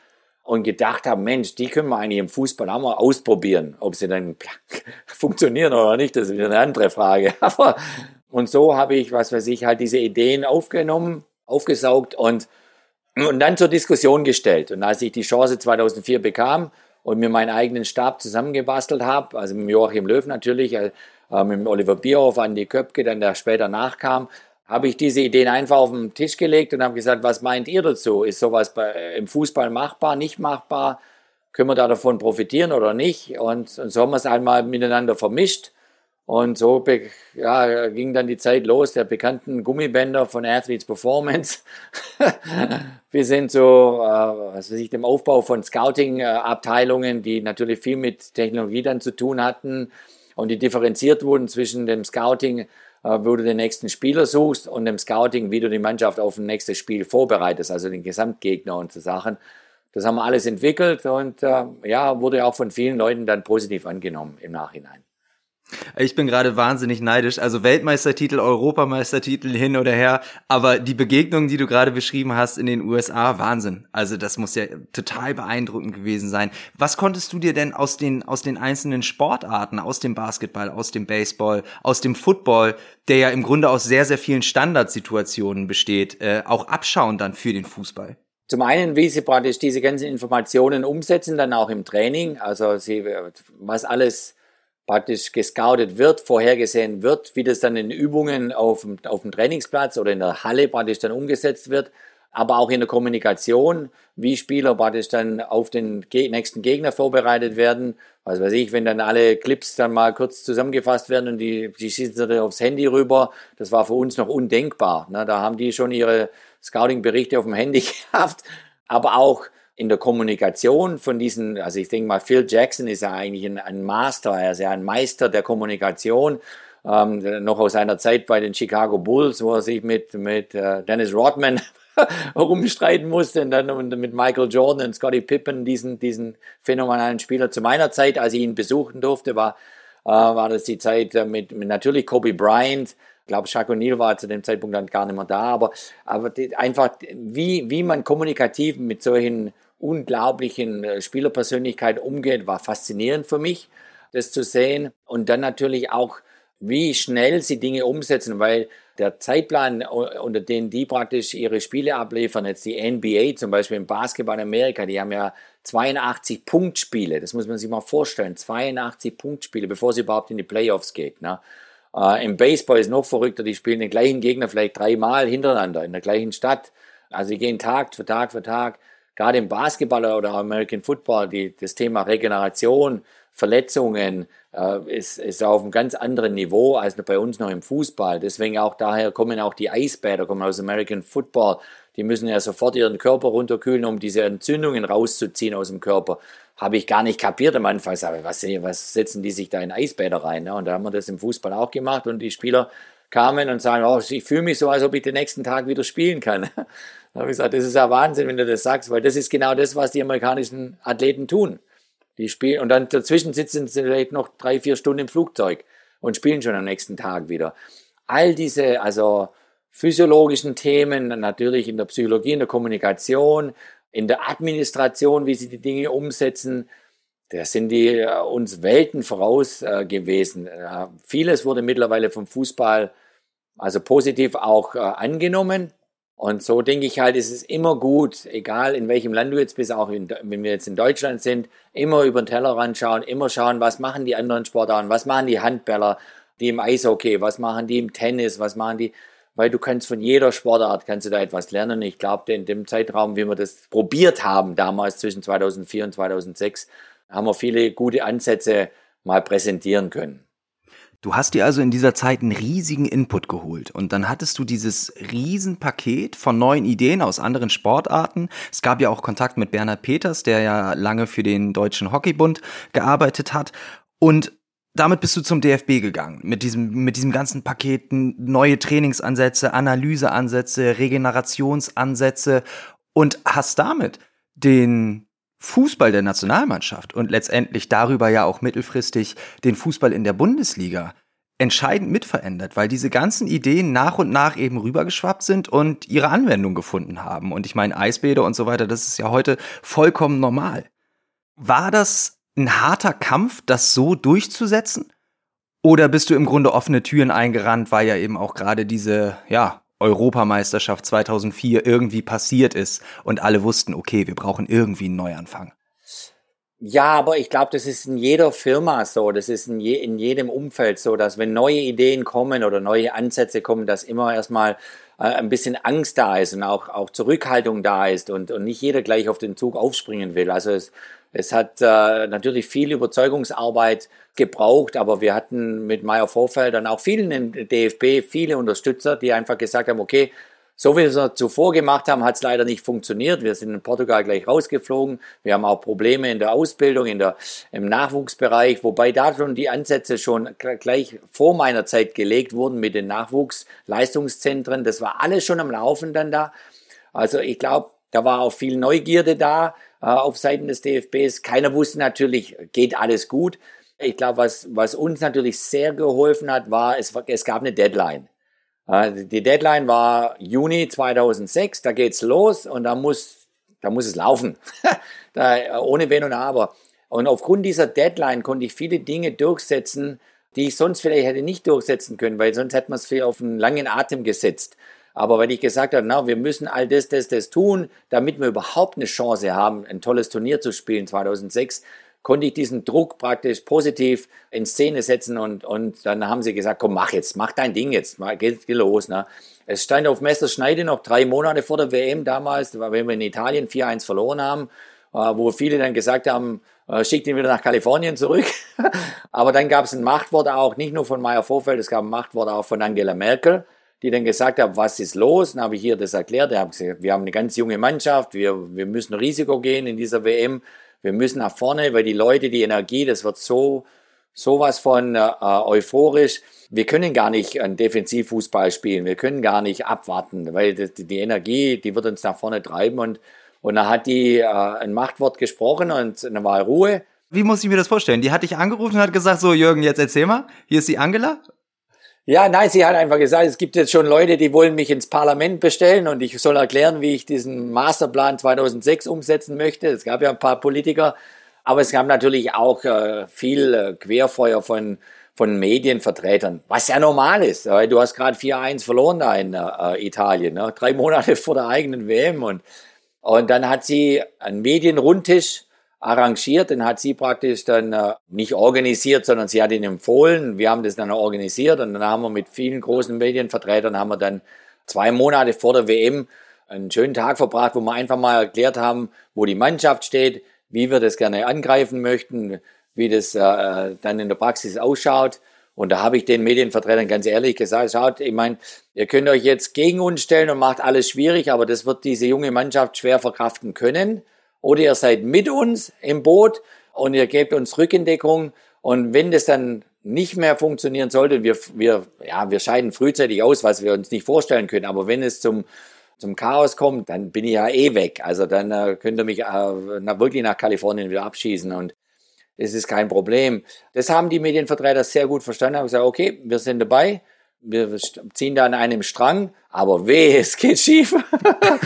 und gedacht haben, Mensch, die können wir eigentlich im Fußball auch mal ausprobieren. Ob sie dann <laughs> funktionieren oder nicht, das ist wieder eine andere Frage. <laughs> Aber, und so habe ich, was weiß ich, halt diese Ideen aufgenommen, aufgesaugt und, und dann zur Diskussion gestellt. Und als ich die Chance 2004 bekam und mir meinen eigenen Stab zusammengebastelt habe, also mit Joachim Löw natürlich, äh, mit Oliver Bierhoff, Andi Köpke, dann der später nachkam, habe ich diese Ideen einfach auf den Tisch gelegt und habe gesagt, was meint ihr dazu? Ist sowas bei, im Fußball machbar, nicht machbar? Können wir da davon profitieren oder nicht? Und, und so haben wir es einmal miteinander vermischt. Und so ja, ging dann die Zeit los der bekannten Gummibänder von Athletes Performance. <laughs> Wir sind so, äh, was weiß ich, dem Aufbau von Scouting-Abteilungen, die natürlich viel mit Technologie dann zu tun hatten und die differenziert wurden zwischen dem Scouting, äh, wo du den nächsten Spieler suchst und dem Scouting, wie du die Mannschaft auf ein nächstes Spiel vorbereitest, also den Gesamtgegner und so Sachen. Das haben wir alles entwickelt und äh, ja, wurde auch von vielen Leuten dann positiv angenommen im Nachhinein.
Ich bin gerade wahnsinnig neidisch. Also Weltmeistertitel, Europameistertitel hin oder her. Aber die Begegnungen, die du gerade beschrieben hast in den USA, Wahnsinn. Also das muss ja total beeindruckend gewesen sein. Was konntest du dir denn aus den, aus den einzelnen Sportarten, aus dem Basketball, aus dem Baseball, aus dem Football, der ja im Grunde aus sehr, sehr vielen Standardsituationen besteht, äh, auch abschauen dann für den Fußball?
Zum einen, wie sie praktisch diese ganzen Informationen umsetzen, dann auch im Training. Also sie, was alles praktisch gescoutet wird, vorhergesehen wird, wie das dann in Übungen auf dem, auf dem Trainingsplatz oder in der Halle praktisch dann umgesetzt wird, aber auch in der Kommunikation, wie Spieler praktisch dann auf den nächsten Gegner vorbereitet werden. Was weiß ich, wenn dann alle Clips dann mal kurz zusammengefasst werden und die, die schießen dann aufs Handy rüber, das war für uns noch undenkbar. Ne? Da haben die schon ihre Scouting-Berichte auf dem Handy <laughs> gehabt, aber auch in der Kommunikation von diesen, also ich denke mal, Phil Jackson ist ja eigentlich ein, ein Master, er ist ja ein Meister der Kommunikation, ähm, noch aus seiner Zeit bei den Chicago Bulls, wo er sich mit, mit äh, Dennis Rodman <laughs> rumstreiten musste und dann und mit Michael Jordan und Scottie Pippen, diesen, diesen phänomenalen Spieler. Zu meiner Zeit, als ich ihn besuchen durfte, war, äh, war das die Zeit äh, mit, mit natürlich Kobe Bryant, ich glaube, Jacques O'Neill war zu dem Zeitpunkt dann gar nicht mehr da, aber, aber die, einfach, wie, wie man kommunikativ mit solchen unglaublichen äh, Spielerpersönlichkeit umgeht, war faszinierend für mich, das zu sehen. Und dann natürlich auch, wie schnell sie Dinge umsetzen, weil der Zeitplan, unter dem die praktisch ihre Spiele abliefern, jetzt die NBA zum Beispiel im Basketball in Amerika, die haben ja 82 Punktspiele, das muss man sich mal vorstellen, 82 Punktspiele, bevor sie überhaupt in die Playoffs geht. Ne? Äh, Im Baseball ist noch verrückter, die spielen den gleichen Gegner vielleicht dreimal hintereinander in der gleichen Stadt. Also sie gehen Tag für Tag für Tag gerade im Basketball oder American Football, die, das Thema Regeneration, Verletzungen äh, ist, ist auf einem ganz anderen Niveau als bei uns noch im Fußball. Deswegen auch daher kommen auch die Eisbäder, kommen aus American Football. Die müssen ja sofort ihren Körper runterkühlen, um diese Entzündungen rauszuziehen aus dem Körper. Habe ich gar nicht kapiert am Anfang. Aber was, was setzen die sich da in Eisbäder rein? Ne? Und da haben wir das im Fußball auch gemacht und die Spieler kamen und sagen, oh, ich fühle mich so, als ob ich den nächsten Tag wieder spielen kann. Da habe ich gesagt, das ist ja Wahnsinn, wenn du das sagst, weil das ist genau das, was die amerikanischen Athleten tun. Die spielen und dann dazwischen sitzen sie vielleicht noch drei, vier Stunden im Flugzeug und spielen schon am nächsten Tag wieder. All diese, also physiologischen Themen, natürlich in der Psychologie, in der Kommunikation, in der Administration, wie sie die Dinge umsetzen, da sind die äh, uns Welten voraus äh, gewesen. Äh, vieles wurde mittlerweile vom Fußball also positiv auch angenommen. Und so denke ich halt, ist es immer gut, egal in welchem Land du jetzt bist, auch in, wenn wir jetzt in Deutschland sind, immer über den Tellerrand schauen, immer schauen, was machen die anderen Sportarten, was machen die Handballer, die im Eishockey, was machen die im Tennis, was machen die, weil du kannst von jeder Sportart, kannst du da etwas lernen. Ich glaube, in dem Zeitraum, wie wir das probiert haben, damals zwischen 2004 und 2006, haben wir viele gute Ansätze mal präsentieren können.
Du hast dir also in dieser Zeit einen riesigen Input geholt und dann hattest du dieses Riesenpaket von neuen Ideen aus anderen Sportarten. Es gab ja auch Kontakt mit Bernhard Peters, der ja lange für den Deutschen Hockeybund gearbeitet hat und damit bist du zum DFB gegangen mit diesem mit diesem ganzen Paket neue Trainingsansätze, Analyseansätze, Regenerationsansätze und hast damit den Fußball der Nationalmannschaft und letztendlich darüber ja auch mittelfristig den Fußball in der Bundesliga entscheidend mitverändert, weil diese ganzen Ideen nach und nach eben rübergeschwappt sind und ihre Anwendung gefunden haben. Und ich meine, Eisbäder und so weiter, das ist ja heute vollkommen normal. War das ein harter Kampf, das so durchzusetzen? Oder bist du im Grunde offene Türen eingerannt, weil ja eben auch gerade diese, ja, Europameisterschaft 2004 irgendwie passiert ist und alle wussten, okay, wir brauchen irgendwie einen Neuanfang?
Ja, aber ich glaube, das ist in jeder Firma so, das ist in, je, in jedem Umfeld so, dass wenn neue Ideen kommen oder neue Ansätze kommen, dass immer erstmal äh, ein bisschen Angst da ist und auch, auch Zurückhaltung da ist und, und nicht jeder gleich auf den Zug aufspringen will. Also es, es hat äh, natürlich viel Überzeugungsarbeit gebraucht, aber wir hatten mit Meyer Vorfeld dann auch vielen im DFB, viele Unterstützer, die einfach gesagt haben, okay, so wie wir es zuvor gemacht haben, hat es leider nicht funktioniert. Wir sind in Portugal gleich rausgeflogen. Wir haben auch Probleme in der Ausbildung, in der, im Nachwuchsbereich, wobei da schon die Ansätze schon gleich vor meiner Zeit gelegt wurden mit den Nachwuchsleistungszentren. Das war alles schon am Laufen dann da. Also ich glaube, da war auch viel Neugierde da äh, auf Seiten des DFBs. Keiner wusste natürlich, geht alles gut. Ich glaube, was, was uns natürlich sehr geholfen hat, war, es, es gab eine Deadline. Die Deadline war Juni 2006, da geht's los und da muss, da muss es laufen. <laughs> da, ohne Wenn und Aber. Und aufgrund dieser Deadline konnte ich viele Dinge durchsetzen, die ich sonst vielleicht hätte nicht durchsetzen können, weil sonst hätte man es auf einen langen Atem gesetzt. Aber wenn ich gesagt habe, na, wir müssen all das, das, das tun, damit wir überhaupt eine Chance haben, ein tolles Turnier zu spielen 2006, konnte ich diesen Druck praktisch positiv in Szene setzen und, und dann haben sie gesagt, komm, mach jetzt, mach dein Ding jetzt, mal, geht, geht los. Ne? Es stand auf Messerschneide noch drei Monate vor der WM damals, wenn wir in Italien 4-1 verloren haben, äh, wo viele dann gesagt haben, äh, schickt ihn wieder nach Kalifornien zurück. <laughs> Aber dann gab es ein Machtwort auch, nicht nur von Meyer Vorfeld, es gab ein Machtwort auch von Angela Merkel, die dann gesagt hat, was ist los? Dann habe ich hier das erklärt. Ich habe gesagt, wir haben eine ganz junge Mannschaft, wir, wir müssen Risiko gehen in dieser WM. Wir müssen nach vorne, weil die Leute, die Energie, das wird so sowas von äh, euphorisch. Wir können gar nicht einen Defensivfußball spielen. Wir können gar nicht abwarten, weil die, die Energie, die wird uns nach vorne treiben und und da hat die äh, ein Machtwort gesprochen und dann war Ruhe.
Wie muss ich mir das vorstellen? Die hat dich angerufen und hat gesagt, so Jürgen, jetzt erzähl mal, hier ist die Angela.
Ja, nein, sie hat einfach gesagt, es gibt jetzt schon Leute, die wollen mich ins Parlament bestellen und ich soll erklären, wie ich diesen Masterplan 2006 umsetzen möchte. Es gab ja ein paar Politiker, aber es gab natürlich auch äh, viel äh, Querfeuer von, von Medienvertretern, was ja normal ist. Weil du hast gerade 4-1 verloren da in äh, Italien, ne? drei Monate <laughs> vor der eigenen WM. Und, und dann hat sie einen Medienrundtisch arrangiert, den hat sie praktisch dann äh, nicht organisiert, sondern sie hat ihn empfohlen. Wir haben das dann organisiert und dann haben wir mit vielen großen Medienvertretern haben wir dann zwei Monate vor der WM einen schönen Tag verbracht, wo wir einfach mal erklärt haben, wo die Mannschaft steht, wie wir das gerne angreifen möchten, wie das äh, dann in der Praxis ausschaut. Und da habe ich den Medienvertretern ganz ehrlich gesagt, schaut, ich meine, ihr könnt euch jetzt gegen uns stellen und macht alles schwierig, aber das wird diese junge Mannschaft schwer verkraften können oder ihr seid mit uns im Boot und ihr gebt uns Rückendeckung. Und wenn das dann nicht mehr funktionieren sollte, wir, wir, ja, wir scheiden frühzeitig aus, was wir uns nicht vorstellen können. Aber wenn es zum, zum Chaos kommt, dann bin ich ja eh weg. Also dann äh, könnt ihr mich äh, na, wirklich nach Kalifornien wieder abschießen und es ist kein Problem. Das haben die Medienvertreter sehr gut verstanden, haben gesagt, okay, wir sind dabei wir ziehen da an einem Strang, aber weh, es geht schief.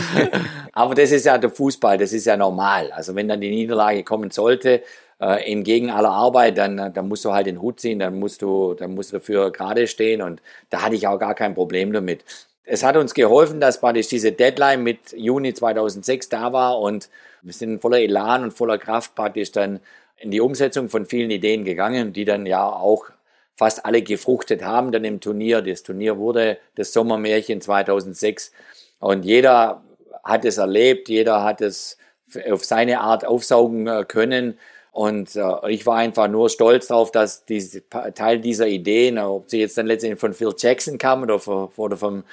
<laughs> aber das ist ja der Fußball, das ist ja normal. Also wenn dann die Niederlage kommen sollte, äh, entgegen aller Arbeit, dann, dann musst du halt den Hut ziehen, dann musst du, dann musst du dafür gerade stehen und da hatte ich auch gar kein Problem damit. Es hat uns geholfen, dass praktisch diese Deadline mit Juni 2006 da war und wir sind voller Elan und voller Kraft praktisch dann in die Umsetzung von vielen Ideen gegangen, die dann ja auch fast alle gefruchtet haben dann im Turnier. Das Turnier wurde das Sommermärchen 2006 und jeder hat es erlebt, jeder hat es auf seine Art aufsaugen äh, können. Und äh, ich war einfach nur stolz darauf, dass diese, Teil dieser Ideen, ob sie jetzt dann letztendlich von Phil Jackson kamen oder, von, oder vom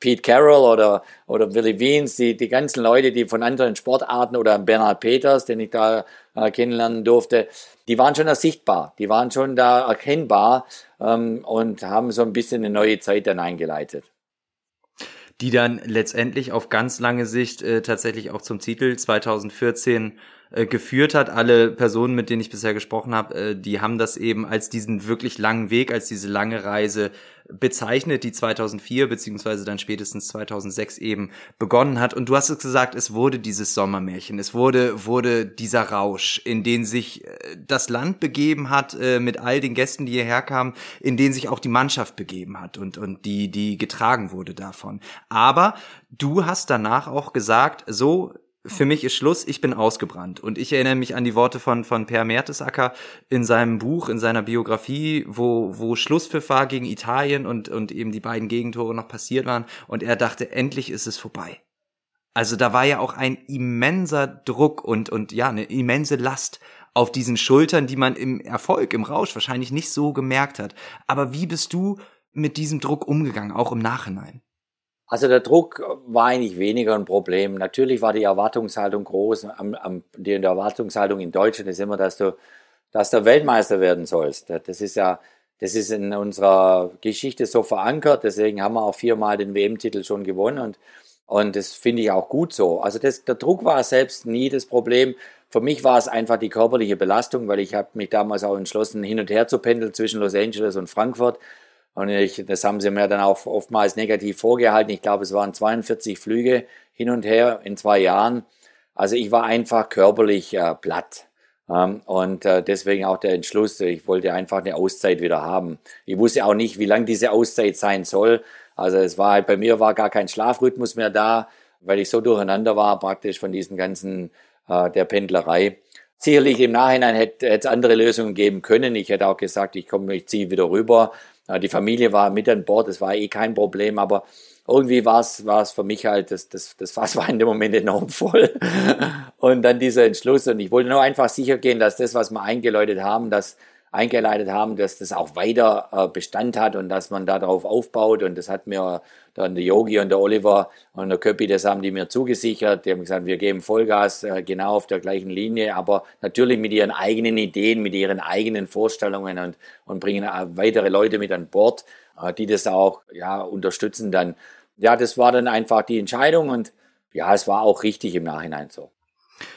Pete Carroll oder, oder Willie Wiens, die, die ganzen Leute, die von anderen Sportarten oder Bernhard Peters, den ich da äh, kennenlernen durfte, die waren schon sichtbar, die waren schon da erkennbar ähm, und haben so ein bisschen eine neue Zeit dann eingeleitet.
Die dann letztendlich auf ganz lange Sicht äh, tatsächlich auch zum Titel 2014 äh, geführt hat. Alle Personen, mit denen ich bisher gesprochen habe, äh, die haben das eben als diesen wirklich langen Weg, als diese lange Reise bezeichnet, die 2004 beziehungsweise dann spätestens 2006 eben begonnen hat. Und du hast es gesagt, es wurde dieses Sommermärchen, es wurde wurde dieser Rausch, in den sich äh, das Land begeben hat äh, mit all den Gästen, die hierher kamen, in den sich auch die Mannschaft begeben hat und und die die getragen wurde davon. Aber du hast danach auch gesagt, so für mich ist Schluss, ich bin ausgebrannt. Und ich erinnere mich an die Worte von, von Per Mertesacker in seinem Buch, in seiner Biografie, wo, wo Schlusspfiff war gegen Italien und, und eben die beiden Gegentore noch passiert waren. Und er dachte, endlich ist es vorbei. Also da war ja auch ein immenser Druck und, und ja, eine immense Last auf diesen Schultern, die man im Erfolg, im Rausch wahrscheinlich nicht so gemerkt hat. Aber wie bist du mit diesem Druck umgegangen, auch im Nachhinein?
Also der Druck war eigentlich weniger ein Problem. Natürlich war die Erwartungshaltung groß. Am, am, die Erwartungshaltung in Deutschland ist immer, dass du, dass du Weltmeister werden sollst. Das ist ja, das ist in unserer Geschichte so verankert. Deswegen haben wir auch viermal den WM-Titel schon gewonnen und, und das finde ich auch gut so. Also das, der Druck war selbst nie das Problem. Für mich war es einfach die körperliche Belastung, weil ich habe mich damals auch entschlossen, hin und her zu pendeln zwischen Los Angeles und Frankfurt. Und ich, das haben sie mir dann auch oftmals negativ vorgehalten. Ich glaube, es waren 42 Flüge hin und her in zwei Jahren. Also ich war einfach körperlich äh, platt. Ähm, und äh, deswegen auch der Entschluss, ich wollte einfach eine Auszeit wieder haben. Ich wusste auch nicht, wie lang diese Auszeit sein soll. Also es war halt, bei mir war gar kein Schlafrhythmus mehr da, weil ich so durcheinander war praktisch von diesen ganzen, äh, der Pendlerei. Sicherlich im Nachhinein hätte es andere Lösungen geben können. Ich hätte auch gesagt, ich komme, ich ziehe wieder rüber. Die Familie war mit an Bord, das war eh kein Problem, aber irgendwie war es, war es für mich halt, das, das, das Fass war in dem Moment enorm voll. Und dann dieser Entschluss. Und ich wollte nur einfach sicher gehen, dass das, was wir eingeläutet haben, dass eingeleitet haben, dass das auch weiter äh, Bestand hat und dass man darauf aufbaut. Und das hat mir dann der Yogi und der Oliver und der Köppi, das haben die mir zugesichert. Die haben gesagt, wir geben Vollgas äh, genau auf der gleichen Linie, aber natürlich mit ihren eigenen Ideen, mit ihren eigenen Vorstellungen und, und bringen weitere Leute mit an Bord, äh, die das auch ja, unterstützen dann. Ja, das war dann einfach die Entscheidung und ja, es war auch richtig im Nachhinein so.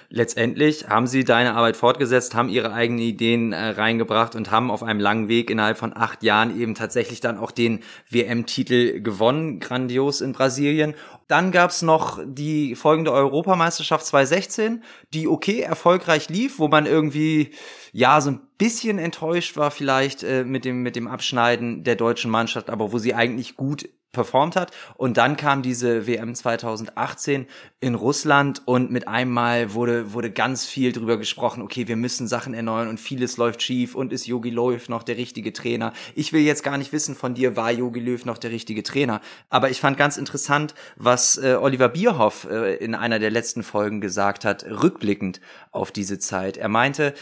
Letztendlich haben sie deine Arbeit fortgesetzt, haben ihre eigenen Ideen äh, reingebracht und haben auf einem langen Weg innerhalb von acht Jahren eben tatsächlich dann auch den WM-Titel gewonnen, grandios in Brasilien. Dann gab's noch die folgende Europameisterschaft 2016, die okay erfolgreich lief, wo man irgendwie ja so ein bisschen enttäuscht war vielleicht äh, mit dem mit dem Abschneiden der deutschen Mannschaft, aber wo sie eigentlich gut performt hat. Und dann kam diese WM 2018 in Russland und mit einmal wurde, wurde ganz viel drüber gesprochen, okay, wir müssen Sachen erneuern und vieles läuft schief und ist Yogi Löw noch der richtige Trainer? Ich will jetzt gar nicht wissen von dir, war Yogi Löw noch der richtige Trainer? Aber ich fand ganz interessant, was äh, Oliver Bierhoff äh, in einer der letzten Folgen gesagt hat, rückblickend auf diese Zeit. Er meinte,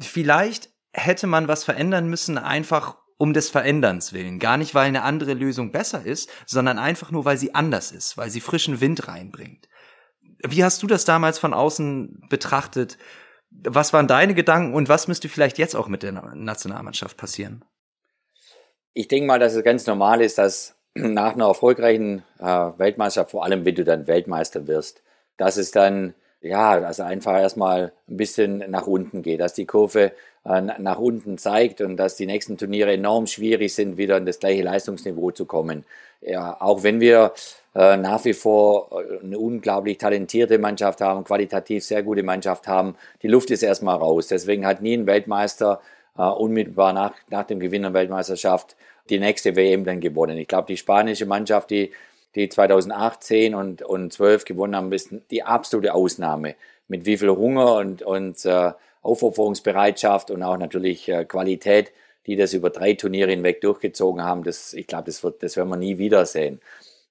vielleicht hätte man was verändern müssen, einfach um des Veränderns willen. Gar nicht, weil eine andere Lösung besser ist, sondern einfach nur, weil sie anders ist, weil sie frischen Wind reinbringt. Wie hast du das damals von außen betrachtet? Was waren deine Gedanken und was müsste vielleicht jetzt auch mit der Nationalmannschaft passieren?
Ich denke mal, dass es ganz normal ist, dass nach einer erfolgreichen äh, Weltmeisterschaft, vor allem wenn du dann Weltmeister wirst, dass es dann ja, also einfach erstmal ein bisschen nach unten geht, dass die Kurve nach unten zeigt und dass die nächsten Turniere enorm schwierig sind, wieder an das gleiche Leistungsniveau zu kommen. Ja, auch wenn wir äh, nach wie vor äh, eine unglaublich talentierte Mannschaft haben, qualitativ sehr gute Mannschaft haben, die Luft ist erstmal raus. Deswegen hat nie ein Weltmeister äh, unmittelbar nach, nach dem Gewinn der Weltmeisterschaft die nächste WM dann gewonnen. Ich glaube, die spanische Mannschaft, die die 2018 und, und 12 gewonnen haben, ist die absolute Ausnahme. Mit wie viel Hunger und, und äh, Aufopferungsbereitschaft und auch natürlich äh, Qualität, die das über drei Turniere hinweg durchgezogen haben, das, ich glaube, das, wird, das werden wir nie wiedersehen.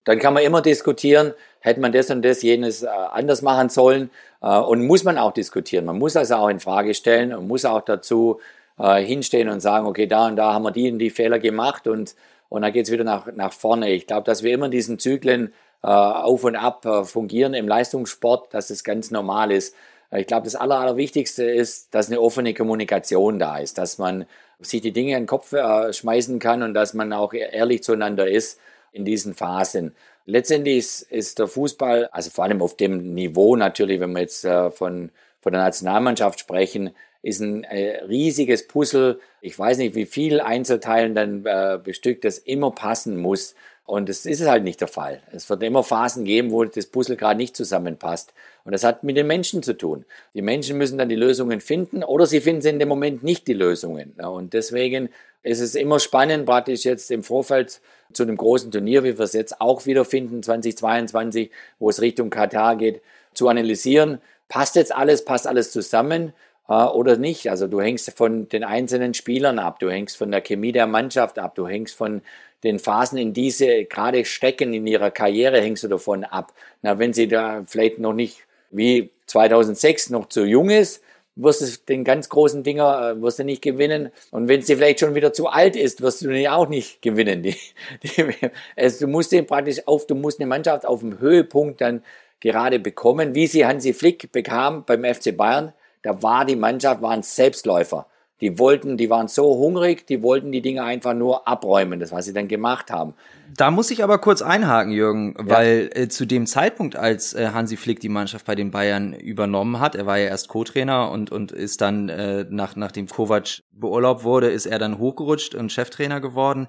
Dann kann man immer diskutieren, hätte man das und das, jenes äh, anders machen sollen äh, und muss man auch diskutieren. Man muss also auch in Frage stellen und muss auch dazu hinstehen und sagen, okay, da und da haben wir die und die Fehler gemacht und und dann geht es wieder nach, nach vorne. Ich glaube, dass wir immer diesen Zyklen auf und ab fungieren im Leistungssport, dass das ganz normal ist. Ich glaube, das Aller, Allerwichtigste ist, dass eine offene Kommunikation da ist, dass man sich die Dinge in den Kopf äh, schmeißen kann und dass man auch ehrlich zueinander ist in diesen Phasen. Letztendlich ist, ist der Fußball, also vor allem auf dem Niveau natürlich, wenn wir jetzt äh, von, von der Nationalmannschaft sprechen, ist ein äh, riesiges Puzzle. Ich weiß nicht, wie viel Einzelteilen dann bestückt, das immer passen muss. Und das ist halt nicht der Fall. Es wird immer Phasen geben, wo das Puzzle gerade nicht zusammenpasst. Und das hat mit den Menschen zu tun. Die Menschen müssen dann die Lösungen finden oder sie finden in dem Moment nicht die Lösungen. Und deswegen ist es immer spannend, praktisch jetzt im Vorfeld zu einem großen Turnier, wie wir es jetzt auch wiederfinden, 2022, wo es Richtung Katar geht, zu analysieren, passt jetzt alles, passt alles zusammen äh, oder nicht. Also du hängst von den einzelnen Spielern ab, du hängst von der Chemie der Mannschaft ab, du hängst von den Phasen, in diese gerade stecken in ihrer Karriere, hängst du davon ab. Na, wenn sie da vielleicht noch nicht wie 2006 noch zu jung ist, wirst du den ganz großen Dinger äh, wirst du nicht gewinnen. Und wenn sie vielleicht schon wieder zu alt ist, wirst du den auch nicht gewinnen. Die, die, also du musst den praktisch auf, du musst eine Mannschaft auf dem Höhepunkt dann gerade bekommen, wie sie Hansi Flick bekam beim FC Bayern. Da war die Mannschaft, waren Selbstläufer. Die wollten, die waren so hungrig, die wollten die Dinge einfach nur abräumen, das was sie dann gemacht haben.
Da muss ich aber kurz einhaken, Jürgen, ja. weil äh, zu dem Zeitpunkt, als äh, Hansi Flick die Mannschaft bei den Bayern übernommen hat, er war ja erst Co-Trainer und, und ist dann, äh, nach, nachdem Kovac beurlaubt wurde, ist er dann hochgerutscht und Cheftrainer geworden.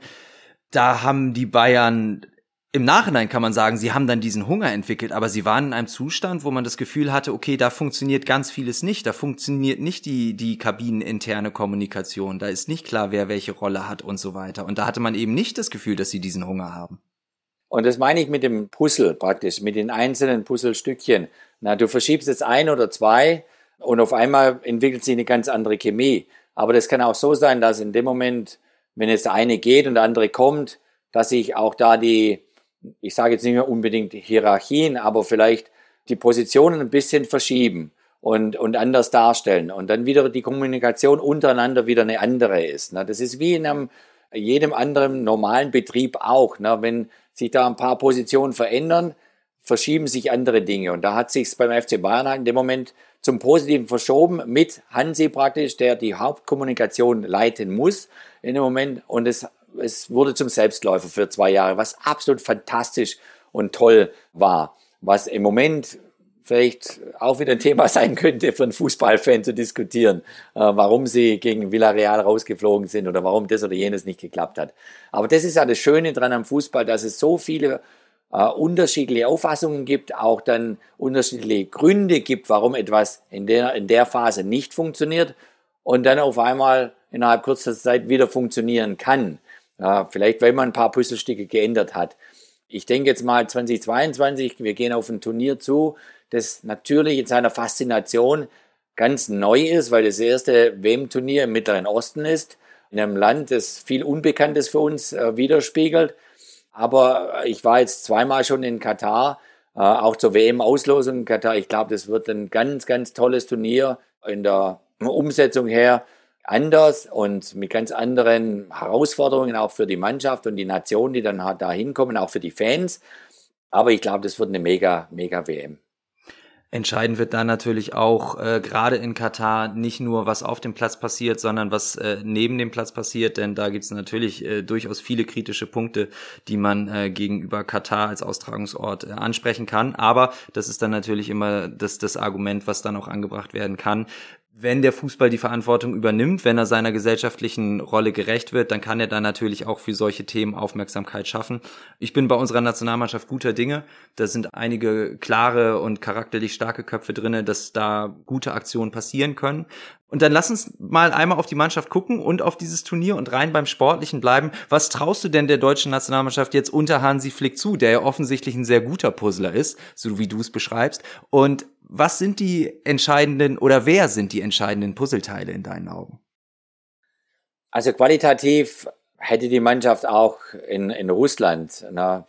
Da haben die Bayern im Nachhinein kann man sagen, sie haben dann diesen Hunger entwickelt, aber sie waren in einem Zustand, wo man das Gefühl hatte, okay, da funktioniert ganz vieles nicht. Da funktioniert nicht die, die kabineninterne Kommunikation. Da ist nicht klar, wer welche Rolle hat und so weiter. Und da hatte man eben nicht das Gefühl, dass sie diesen Hunger haben.
Und das meine ich mit dem Puzzle praktisch, mit den einzelnen Puzzlestückchen. Na, du verschiebst jetzt ein oder zwei und auf einmal entwickelt sich eine ganz andere Chemie. Aber das kann auch so sein, dass in dem Moment, wenn jetzt eine geht und der andere kommt, dass sich auch da die, ich sage jetzt nicht mehr unbedingt Hierarchien, aber vielleicht die Positionen ein bisschen verschieben und, und anders darstellen und dann wieder die Kommunikation untereinander wieder eine andere ist. Ne? Das ist wie in einem, jedem anderen normalen Betrieb auch. Ne? Wenn sich da ein paar Positionen verändern, verschieben sich andere Dinge. Und da hat sich beim FC Bayern halt in dem Moment zum Positiven verschoben mit Hansi praktisch, der die Hauptkommunikation leiten muss in dem Moment. Und es es wurde zum Selbstläufer für zwei Jahre, was absolut fantastisch und toll war. Was im Moment vielleicht auch wieder ein Thema <laughs> sein könnte für einen Fußballfan zu diskutieren, äh, warum sie gegen Villarreal rausgeflogen sind oder warum das oder jenes nicht geklappt hat. Aber das ist ja das Schöne dran am Fußball, dass es so viele äh, unterschiedliche Auffassungen gibt, auch dann unterschiedliche Gründe gibt, warum etwas in der, in der Phase nicht funktioniert und dann auf einmal innerhalb kurzer Zeit wieder funktionieren kann. Ja, vielleicht, weil man ein paar Puzzlestücke geändert hat. Ich denke jetzt mal 2022, wir gehen auf ein Turnier zu, das natürlich in seiner Faszination ganz neu ist, weil das erste WM-Turnier im Mittleren Osten ist, in einem Land, das viel Unbekanntes für uns äh, widerspiegelt. Aber ich war jetzt zweimal schon in Katar, äh, auch zur WM-Auslosung in Katar. Ich glaube, das wird ein ganz, ganz tolles Turnier in der Umsetzung her anders und mit ganz anderen Herausforderungen auch für die Mannschaft und die Nation, die dann da hinkommen, auch für die Fans. Aber ich glaube, das wird eine mega, mega WM.
Entscheidend wird dann natürlich auch äh, gerade in Katar nicht nur, was auf dem Platz passiert, sondern was äh, neben dem Platz passiert, denn da gibt es natürlich äh, durchaus viele kritische Punkte, die man äh, gegenüber Katar als Austragungsort äh, ansprechen kann. Aber das ist dann natürlich immer das, das Argument, was dann auch angebracht werden kann wenn der Fußball die Verantwortung übernimmt, wenn er seiner gesellschaftlichen Rolle gerecht wird, dann kann er dann natürlich auch für solche Themen Aufmerksamkeit schaffen. Ich bin bei unserer Nationalmannschaft guter Dinge. Da sind einige klare und charakterlich starke Köpfe drinne, dass da gute Aktionen passieren können. Und dann lass uns mal einmal auf die Mannschaft gucken und auf dieses Turnier und rein beim Sportlichen bleiben. Was traust du denn der deutschen Nationalmannschaft jetzt unter Hansi Flick zu, der ja offensichtlich ein sehr guter Puzzler ist, so wie du es beschreibst? Und was sind die entscheidenden oder wer sind die entscheidenden Puzzleteile in deinen Augen?
Also qualitativ hätte die Mannschaft auch in, in Russland na,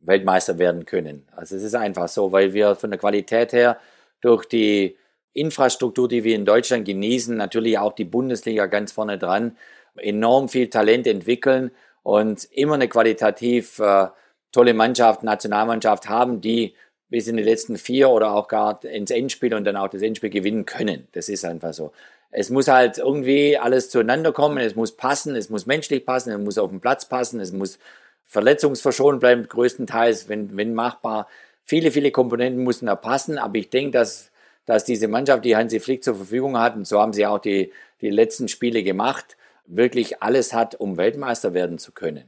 Weltmeister werden können. Also es ist einfach so, weil wir von der Qualität her durch die Infrastruktur, die wir in Deutschland genießen, natürlich auch die Bundesliga ganz vorne dran, enorm viel Talent entwickeln und immer eine qualitativ äh, tolle Mannschaft, Nationalmannschaft haben, die bis in die letzten vier oder auch gar ins Endspiel und dann auch das Endspiel gewinnen können. Das ist einfach so. Es muss halt irgendwie alles zueinander kommen, es muss passen, es muss menschlich passen, es muss auf dem Platz passen, es muss verletzungsverschont bleiben, größtenteils, wenn, wenn machbar. Viele, viele Komponenten müssen da passen, aber ich denke, dass, dass diese Mannschaft, die Hansi Flick zur Verfügung hat, und so haben sie auch die, die letzten Spiele gemacht, wirklich alles hat, um Weltmeister werden zu können.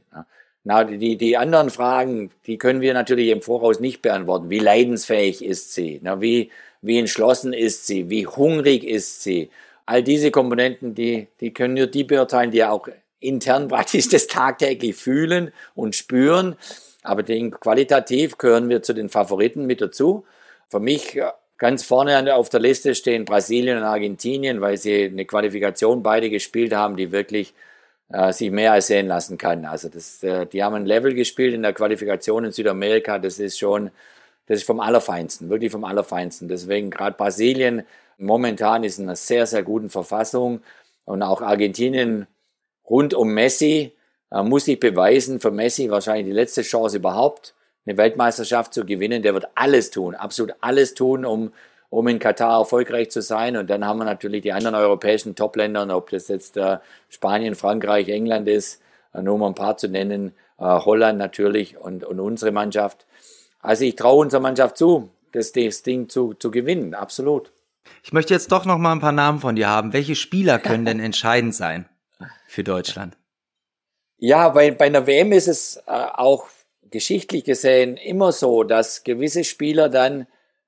Na, die, die anderen Fragen, die können wir natürlich im Voraus nicht beantworten. Wie leidensfähig ist sie? Na, wie, wie entschlossen ist sie? Wie hungrig ist sie? All diese Komponenten, die, die können nur die beurteilen, die auch intern <laughs> praktisch das tagtäglich fühlen und spüren. Aber den, qualitativ gehören wir zu den Favoriten mit dazu. Für mich Ganz vorne auf der Liste stehen Brasilien und Argentinien, weil sie eine Qualifikation beide gespielt haben, die wirklich äh, sich mehr als sehen lassen kann. Also das, äh, die haben ein Level gespielt in der Qualifikation in Südamerika, das ist schon, das ist vom Allerfeinsten, wirklich vom Allerfeinsten. Deswegen gerade Brasilien momentan ist in einer sehr, sehr guten Verfassung und auch Argentinien rund um Messi äh, muss sich beweisen, für Messi wahrscheinlich die letzte Chance überhaupt eine Weltmeisterschaft zu gewinnen, der wird alles tun, absolut alles tun, um, um in Katar erfolgreich zu sein. Und dann haben wir natürlich die anderen europäischen Topländer, ob das jetzt äh, Spanien, Frankreich, England ist, äh, nur um ein paar zu nennen, äh, Holland natürlich und, und unsere Mannschaft. Also ich traue unserer Mannschaft zu, das, das Ding zu, zu gewinnen, absolut.
Ich möchte jetzt doch noch mal ein paar Namen von dir haben. Welche Spieler können denn <laughs> entscheidend sein für Deutschland?
Ja, bei, bei einer WM ist es äh, auch geschichtlich gesehen immer so, dass gewisse Spieler dann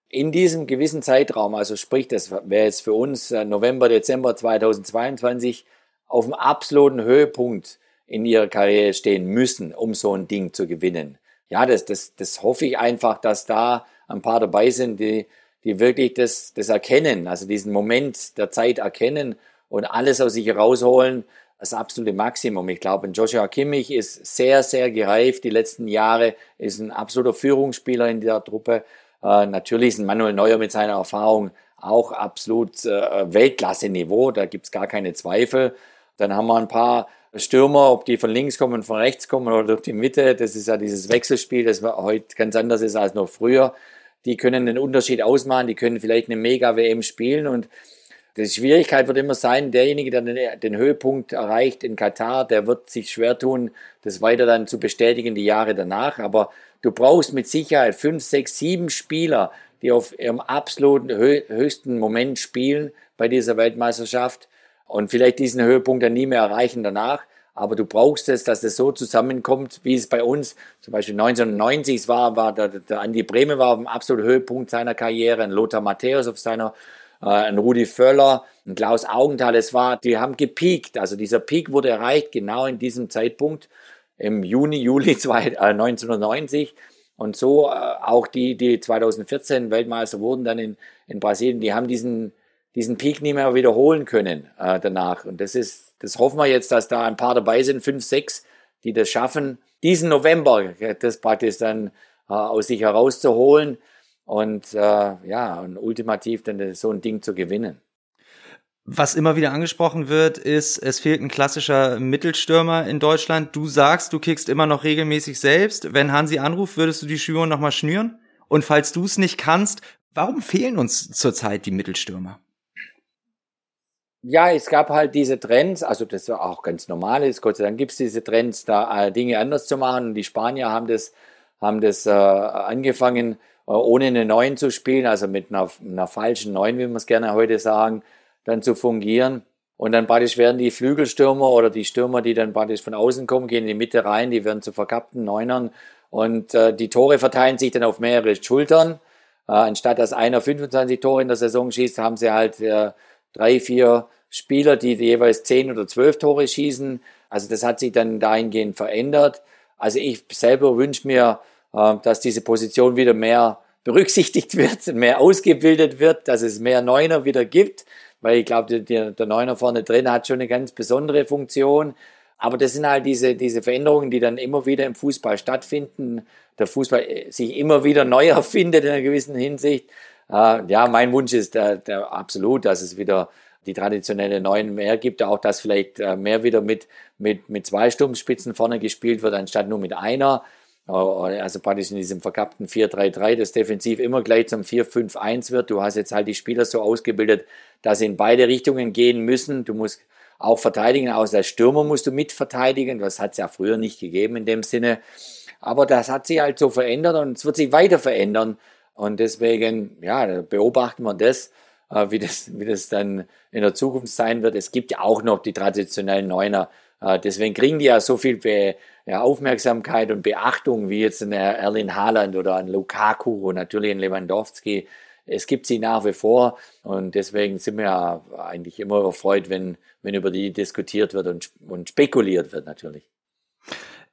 in diesem gewissen Zeitraum, also sprich, das wäre jetzt für uns äh, November, Dezember 2022, auf dem absoluten Höhepunkt in ihrer Karriere stehen müssen, um so ein Ding zu gewinnen. Ja, das, das, das hoffe ich einfach, dass da ein paar dabei sind, die, die wirklich das, das erkennen, also diesen Moment der Zeit erkennen und alles aus sich herausholen, das absolute Maximum. Ich glaube, Joshua Kimmich ist sehr, sehr gereift die letzten Jahre, ist ein absoluter Führungsspieler in der Truppe. Äh, natürlich ist Manuel Neuer mit seiner Erfahrung auch absolut äh, Weltklasse-Niveau, da gibt's gar keine Zweifel. Dann haben wir ein paar Stürmer, ob die von links kommen, von rechts kommen oder durch die Mitte. Das ist ja dieses Wechselspiel, das heute ganz anders ist als noch früher. Die können den Unterschied ausmachen, die können vielleicht eine Mega-WM spielen und die Schwierigkeit wird immer sein, derjenige, der den, Höhepunkt erreicht in Katar, der wird sich schwer tun, das weiter dann zu bestätigen die Jahre danach. Aber du brauchst mit Sicherheit fünf, sechs, sieben Spieler, die auf ihrem absoluten höchsten Moment spielen bei dieser Weltmeisterschaft und vielleicht diesen Höhepunkt dann nie mehr erreichen danach. Aber du brauchst es, dass es so zusammenkommt, wie es bei uns zum Beispiel 1990 war, war der, der Andi Breme war auf dem absoluten Höhepunkt seiner Karriere, ein Lothar Matthäus auf seiner äh, ein Rudi Völler, ein Klaus Augenthal, es war, die haben gepiekt. Also dieser Peak wurde erreicht genau in diesem Zeitpunkt im Juni, Juli <laughs> 1990. Äh, Und so äh, auch die, die 2014 Weltmeister wurden dann in, in Brasilien, die haben diesen, diesen Peak nie mehr wiederholen können äh, danach. Und das ist, das hoffen wir jetzt, dass da ein paar dabei sind, fünf, sechs, die das schaffen, diesen November das praktisch dann äh, aus sich herauszuholen und äh, ja, und ultimativ dann so ein Ding zu gewinnen.
Was immer wieder angesprochen wird, ist, es fehlt ein klassischer Mittelstürmer in Deutschland. Du sagst, du kickst immer noch regelmäßig selbst. Wenn Hansi anruft, würdest du die Schuhe nochmal schnüren? Und falls du es nicht kannst, warum fehlen uns zurzeit die Mittelstürmer?
Ja, es gab halt diese Trends, also das war auch ganz normal ist, Gott sei Dank gibt es diese Trends, da äh, Dinge anders zu machen. Und die Spanier haben das, haben das äh, angefangen, äh, ohne eine Neun zu spielen, also mit einer, einer falschen Neun, wie wir es gerne heute sagen, dann zu fungieren. Und dann praktisch werden die Flügelstürmer oder die Stürmer, die dann praktisch von außen kommen, gehen in die Mitte rein, die werden zu verkappten Neunern. Und äh, die Tore verteilen sich dann auf mehrere Schultern. Äh, anstatt dass einer 25 Tore in der Saison schießt, haben sie halt äh, drei, vier Spieler, die jeweils zehn oder zwölf Tore schießen. Also das hat sich dann dahingehend verändert. Also ich selber wünsche mir, äh, dass diese Position wieder mehr berücksichtigt <laughs> wird, mehr ausgebildet wird, dass es mehr Neuner wieder gibt, weil ich glaube, der, der Neuner vorne drin hat schon eine ganz besondere Funktion. Aber das sind halt diese, diese Veränderungen, die dann immer wieder im Fußball stattfinden. Der Fußball äh, sich immer wieder neu <laughs> erfindet in einer gewissen Hinsicht. Äh, ja, mein Wunsch ist der, der absolut, dass es wieder die traditionelle Neuen mehr gibt, auch dass vielleicht mehr wieder mit, mit, mit zwei Sturmspitzen vorne gespielt wird, anstatt nur mit einer. Also praktisch in diesem verkappten 4-3-3, das defensiv immer gleich zum 4-5-1 wird. Du hast jetzt halt die Spieler so ausgebildet, dass sie in beide Richtungen gehen müssen. Du musst auch verteidigen, auch als Stürmer musst du mitverteidigen. Das hat es ja früher nicht gegeben in dem Sinne. Aber das hat sich halt so verändert und es wird sich weiter verändern. Und deswegen, ja, beobachten wir das, äh, wie das, wie das dann in der Zukunft sein wird. Es gibt ja auch noch die traditionellen Neuner. Äh, deswegen kriegen die ja so viel ja, Aufmerksamkeit und Beachtung wie jetzt ein Erlin Haaland oder ein Lukaku und natürlich ein Lewandowski. Es gibt sie nach wie vor und deswegen sind wir ja eigentlich immer erfreut, wenn, wenn über die diskutiert wird und, und spekuliert wird natürlich.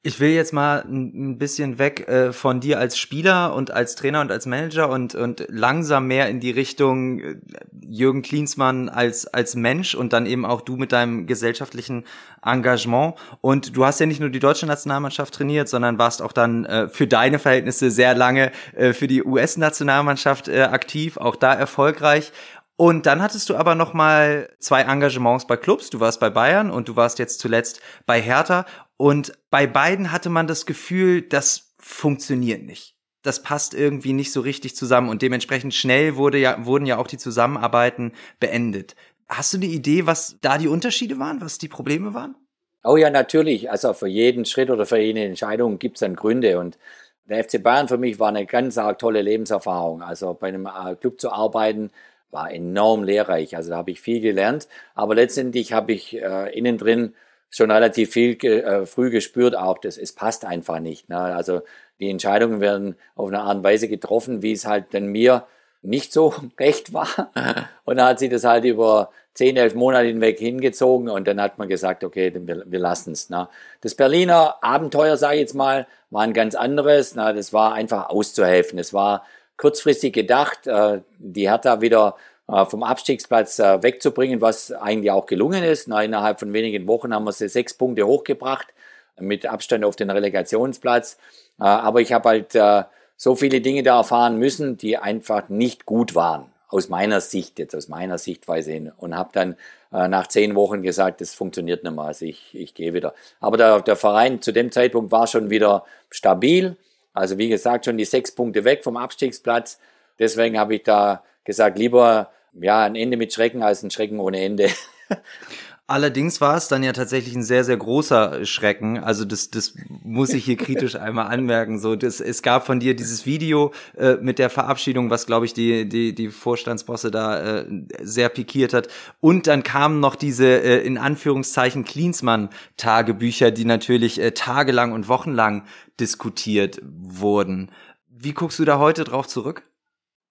Ich will jetzt mal ein bisschen weg äh, von dir als Spieler und als Trainer und als Manager und, und langsam mehr in die Richtung äh, Jürgen Klinsmann als, als Mensch und dann eben auch du mit deinem gesellschaftlichen Engagement. Und du hast ja nicht nur die deutsche Nationalmannschaft trainiert, sondern warst auch dann äh, für deine Verhältnisse sehr lange für die US-Nationalmannschaft aktiv, auch da erfolgreich. Und dann hattest du aber noch mal zwei Engagements bei Clubs. Du warst bei Bayern und du warst jetzt zuletzt bei Hertha. Und bei beiden hatte man das Gefühl, das funktioniert nicht. Das passt irgendwie nicht so richtig zusammen und dementsprechend schnell wurde ja, wurden ja auch die Zusammenarbeiten beendet. Hast du eine Idee, was da die Unterschiede waren, was die Probleme waren?
Oh ja, natürlich. Also für jeden Schritt oder für jede Entscheidung gibt es dann Gründe. Und der FC Bayern für mich war eine ganz tolle Lebenserfahrung. Also bei einem äh, Club zu arbeiten, war enorm lehrreich. Also da habe ich viel gelernt. Aber letztendlich habe ich äh, innen drin schon relativ viel äh, früh gespürt, auch das, es passt einfach nicht. Ne? Also die Entscheidungen werden auf eine Art und Weise getroffen, wie es halt dann mir nicht so <laughs> recht war. <laughs> Und dann hat sie das halt über zehn, elf Monate hinweg hingezogen und dann hat man gesagt, okay, wir, wir lassen es. Ne? Das Berliner Abenteuer, sage ich jetzt mal, war ein ganz anderes. Ne? Das war einfach auszuhelfen. Es war kurzfristig gedacht, äh, die Hertha wieder vom Abstiegsplatz äh, wegzubringen, was eigentlich auch gelungen ist. Na, innerhalb von wenigen Wochen haben wir sie sechs Punkte hochgebracht, mit Abstand auf den Relegationsplatz. Äh, aber ich habe halt so viele Dinge da erfahren müssen, die einfach nicht gut waren. Aus meiner Sicht, jetzt aus meiner Sichtweise hin. Und habe dann nach zehn Wochen gesagt, das funktioniert nicht mehr, also ich, ich gehe wieder. Aber der, der Verein zu dem Zeitpunkt war schon wieder stabil. Also wie gesagt, schon die sechs Punkte weg vom Abstiegsplatz. Deswegen habe ich da gesagt, lieber ja, ein Ende mit Schrecken als ein Schrecken ohne Ende. <laughs>
Allerdings war es dann ja tatsächlich ein sehr, sehr großer Schrecken. Also das, das muss ich hier kritisch einmal anmerken. So, das, es gab von dir dieses Video äh, mit der Verabschiedung, was glaube ich die, die, die Vorstandsbosse da äh, sehr pikiert hat. Und dann kamen noch diese äh, in Anführungszeichen Klinsmann-Tagebücher, die natürlich äh, tagelang und wochenlang diskutiert wurden. Wie guckst du da heute drauf zurück?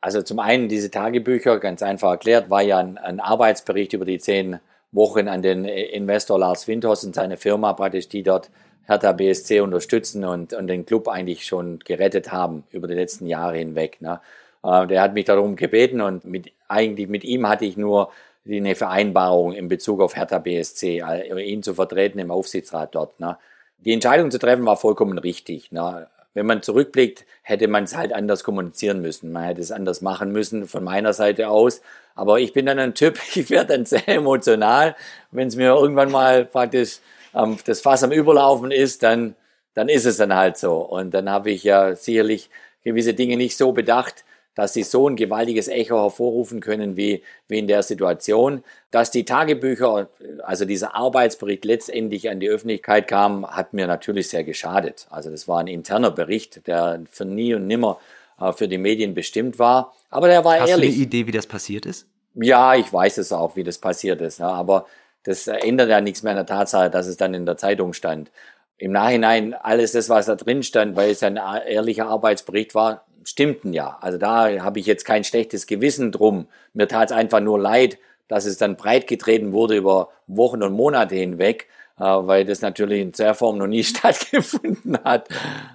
Also zum einen diese Tagebücher, ganz einfach erklärt, war ja ein, ein Arbeitsbericht über die zehn Wochen an den Investor Lars Windhorst und seine Firma praktisch, die dort Hertha BSC unterstützen und, und den Club eigentlich schon gerettet haben über die letzten Jahre hinweg. Ne? Äh, der hat mich darum gebeten und mit, eigentlich mit ihm hatte ich nur eine Vereinbarung in Bezug auf Hertha BSC, also ihn zu vertreten im Aufsichtsrat dort. Ne? Die Entscheidung zu treffen war vollkommen richtig. Ne? Wenn man zurückblickt, hätte man es halt anders kommunizieren müssen. Man hätte es anders machen müssen von meiner Seite aus. Aber ich bin dann ein Typ, <laughs> ich werde dann sehr emotional. Wenn es mir irgendwann mal praktisch ähm, das Fass am Überlaufen ist, dann, dann ist es dann halt so. Und dann habe ich ja sicherlich gewisse Dinge nicht so bedacht, dass sie so ein gewaltiges Echo hervorrufen können wie, wie in der Situation. Dass die Tagebücher, also dieser Arbeitsbericht letztendlich an die Öffentlichkeit kam, hat mir natürlich sehr geschadet. Also das war ein interner Bericht, der für nie und nimmer äh, für die Medien bestimmt war. Aber der war
Hast
ehrlich.
Hast du eine Idee, wie das passiert ist?
Ja, ich weiß es auch, wie das passiert ist. Aber das ändert ja nichts mehr an der Tatsache, dass es dann in der Zeitung stand. Im Nachhinein, alles das, was da drin stand, weil es ein ehrlicher Arbeitsbericht war, stimmten ja. Also da habe ich jetzt kein schlechtes Gewissen drum. Mir tat es einfach nur leid, dass es dann breit getreten wurde über Wochen und Monate hinweg, äh, weil das natürlich in der Form noch nie <laughs> stattgefunden hat.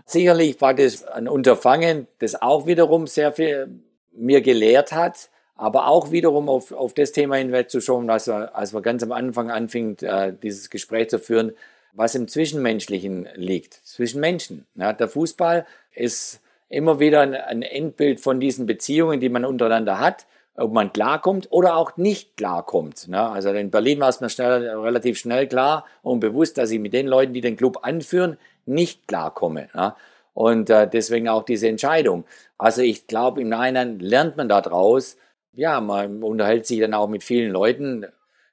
Sicherlich war das ein Unterfangen, das auch wiederum sehr viel mir gelehrt hat, aber auch wiederum auf, auf das Thema hinwegzuschauen, was wir, als wir ganz am Anfang anfingen, äh, dieses Gespräch zu führen, was im Zwischenmenschlichen liegt, zwischen Menschen. Ja, der Fußball ist immer wieder ein, ein Endbild von diesen Beziehungen, die man untereinander hat, ob man klarkommt oder auch nicht klarkommt. Ne? Also in Berlin war es mir schnell, relativ schnell klar und bewusst, dass ich mit den Leuten, die den Club anführen, nicht klarkomme. Ne? Und äh, deswegen auch diese Entscheidung. Also ich glaube, im Nachhinein lernt man daraus, ja, man unterhält sich dann auch mit vielen Leuten,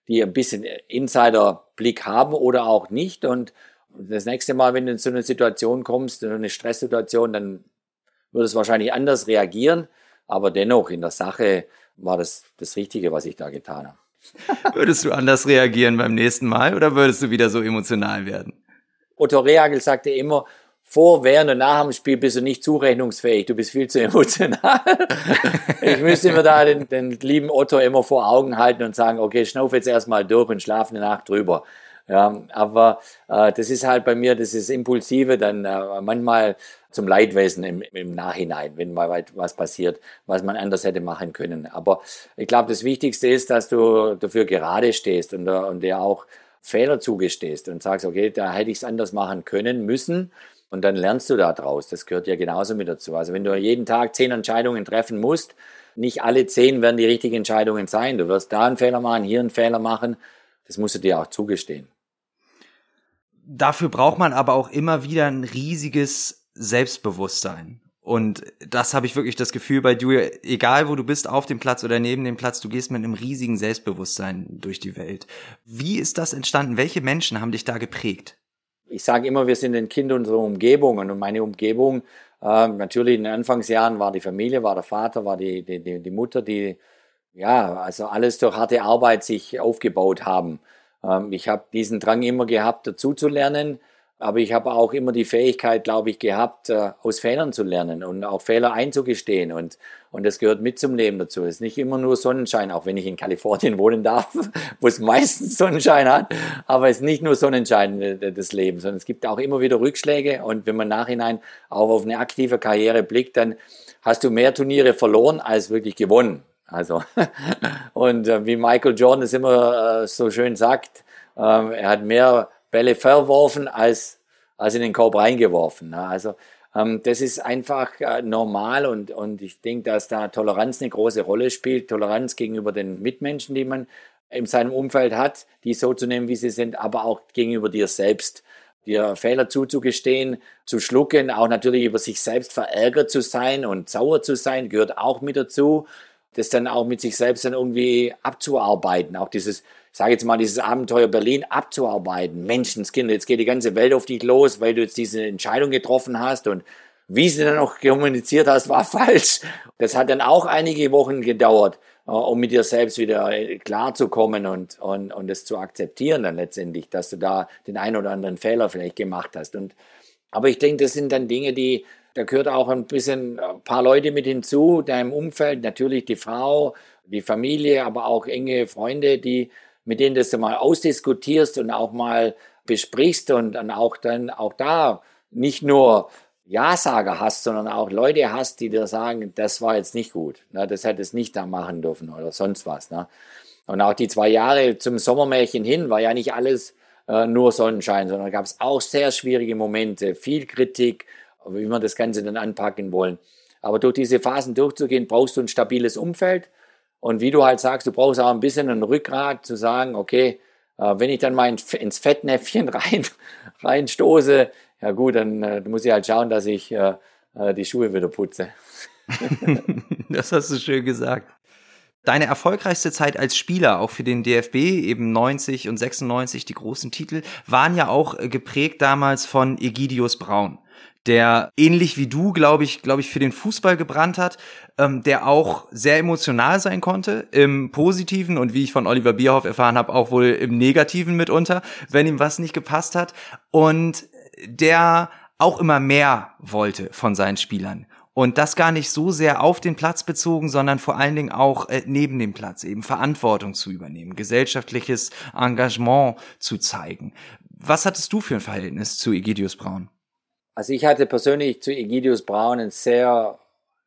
die ein bisschen Insiderblick haben oder auch nicht. Und das nächste Mal, wenn du in so eine Situation kommst, in eine Stresssituation, dann würde es wahrscheinlich anders reagieren, aber dennoch in der Sache war das das Richtige, was ich da getan habe. <laughs>
Würdest du anders reagieren beim nächsten Mal oder würdest du wieder so emotional werden?
Otto Rehagel sagte immer, vor, während und nach dem Spiel bist du nicht zurechnungsfähig, du bist viel zu emotional. <laughs> ich müsste mir da den, den lieben Otto immer vor Augen halten und sagen, okay, schnauf jetzt erstmal durch und schlaf eine Nacht drüber. Ja, aber äh, das ist halt bei mir, das ist Impulsive, dann äh, manchmal zum Leidwesen im, im Nachhinein, wenn mal was passiert, was man anders hätte machen können. Aber ich glaube, das Wichtigste ist, dass du dafür gerade stehst und, äh, und dir auch Fehler zugestehst und sagst, okay, da hätte ich es anders machen können, müssen. Und dann lernst du da draus. Das gehört ja genauso mit dazu. Also wenn du jeden Tag zehn Entscheidungen treffen musst, nicht alle zehn werden die richtigen Entscheidungen sein. Du wirst da einen Fehler machen, hier einen Fehler machen. Das musst du dir auch zugestehen.
Dafür braucht man aber auch immer wieder ein riesiges Selbstbewusstsein. Und das habe ich wirklich das Gefühl bei du, egal wo du bist, auf dem Platz oder neben dem Platz, du gehst mit einem riesigen Selbstbewusstsein durch die Welt. Wie ist das entstanden? Welche Menschen haben dich da geprägt?
Ich sage immer, wir sind ein Kind unserer Umgebung und meine Umgebung, äh, natürlich in den Anfangsjahren war die Familie, war der Vater, war die, die, die, die Mutter, die ja, also alles durch harte Arbeit sich aufgebaut haben. Ähm, ich habe diesen Drang immer gehabt, dazu zu lernen, aber ich habe auch immer die Fähigkeit, glaube ich, gehabt, äh, aus Fehlern zu lernen und auch Fehler einzugestehen. Und, und das gehört mit zum Leben dazu. Es ist nicht immer nur Sonnenschein, auch wenn ich in Kalifornien wohnen darf, <laughs> wo es meistens Sonnenschein hat. Aber es ist nicht nur Sonnenschein äh, des Lebens, sondern es gibt auch immer wieder Rückschläge. Und wenn man nachhinein auch auf eine aktive Karriere blickt, dann hast du mehr Turniere verloren als wirklich gewonnen. Also, <laughs> und äh, wie Michael Jordan es immer äh, so schön sagt, äh, er hat mehr Bälle verworfen als, als in den Korb reingeworfen. Ne? Also, ähm, das ist einfach äh, normal und, und ich denke, dass da Toleranz eine große Rolle spielt. Toleranz gegenüber den Mitmenschen, die man in seinem Umfeld hat, die so zu nehmen, wie sie sind, aber auch gegenüber dir selbst dir Fehler zuzugestehen, zu schlucken, auch natürlich über sich selbst verärgert zu sein und sauer zu sein, gehört auch mit dazu das dann auch mit sich selbst dann irgendwie abzuarbeiten. Auch dieses, ich sage jetzt mal, dieses Abenteuer Berlin abzuarbeiten. Menschenskinder, jetzt geht die ganze Welt auf dich los, weil du jetzt diese Entscheidung getroffen hast und wie sie dann noch kommuniziert hast, war <laughs> falsch. Das hat dann auch einige Wochen gedauert, äh, um mit dir selbst wieder äh, klarzukommen und, und, und das zu akzeptieren dann letztendlich, dass du da den einen oder anderen Fehler vielleicht gemacht hast. Und, aber ich denke, das sind dann Dinge, die, da gehört auch ein bisschen ein paar Leute mit hinzu, deinem Umfeld, natürlich die Frau, die Familie, aber auch enge Freunde, die, mit denen du mal ausdiskutierst und auch mal besprichst und dann auch dann auch da nicht nur Ja-Sager hast, sondern auch Leute hast, die dir sagen, das war jetzt nicht gut, ne, das hättest nicht da machen dürfen oder sonst was. Ne. Und auch die zwei Jahre zum Sommermärchen hin war ja nicht alles äh, nur Sonnenschein, sondern gab es auch sehr schwierige Momente, viel Kritik, wie wir das Ganze dann anpacken wollen. Aber durch diese Phasen durchzugehen, brauchst du ein stabiles Umfeld. Und wie du halt sagst, du brauchst auch ein bisschen ein Rückgrat zu sagen, okay, äh, wenn ich dann mal ins Fettnäpfchen <laughs> rein, reinstoße, ja gut, dann äh, muss ich halt schauen, dass ich äh, die Schuhe wieder putze. <laughs>
das hast du schön gesagt. Deine erfolgreichste Zeit als Spieler, auch für den DFB, eben 90 und 96, die großen Titel, waren ja auch geprägt damals von Egidius Braun der ähnlich wie du, glaube ich, glaube ich, für den Fußball gebrannt hat, ähm, der auch sehr emotional sein konnte, im Positiven und wie ich von Oliver Bierhoff erfahren habe, auch wohl im Negativen mitunter, wenn ihm was nicht gepasst hat. Und der auch immer mehr wollte von seinen Spielern. Und das gar nicht so sehr auf den Platz bezogen, sondern vor allen Dingen auch äh, neben dem Platz eben Verantwortung zu übernehmen, gesellschaftliches Engagement zu zeigen. Was hattest du für ein Verhältnis zu Egidius Braun?
Also ich hatte persönlich zu Egidius Braun ein sehr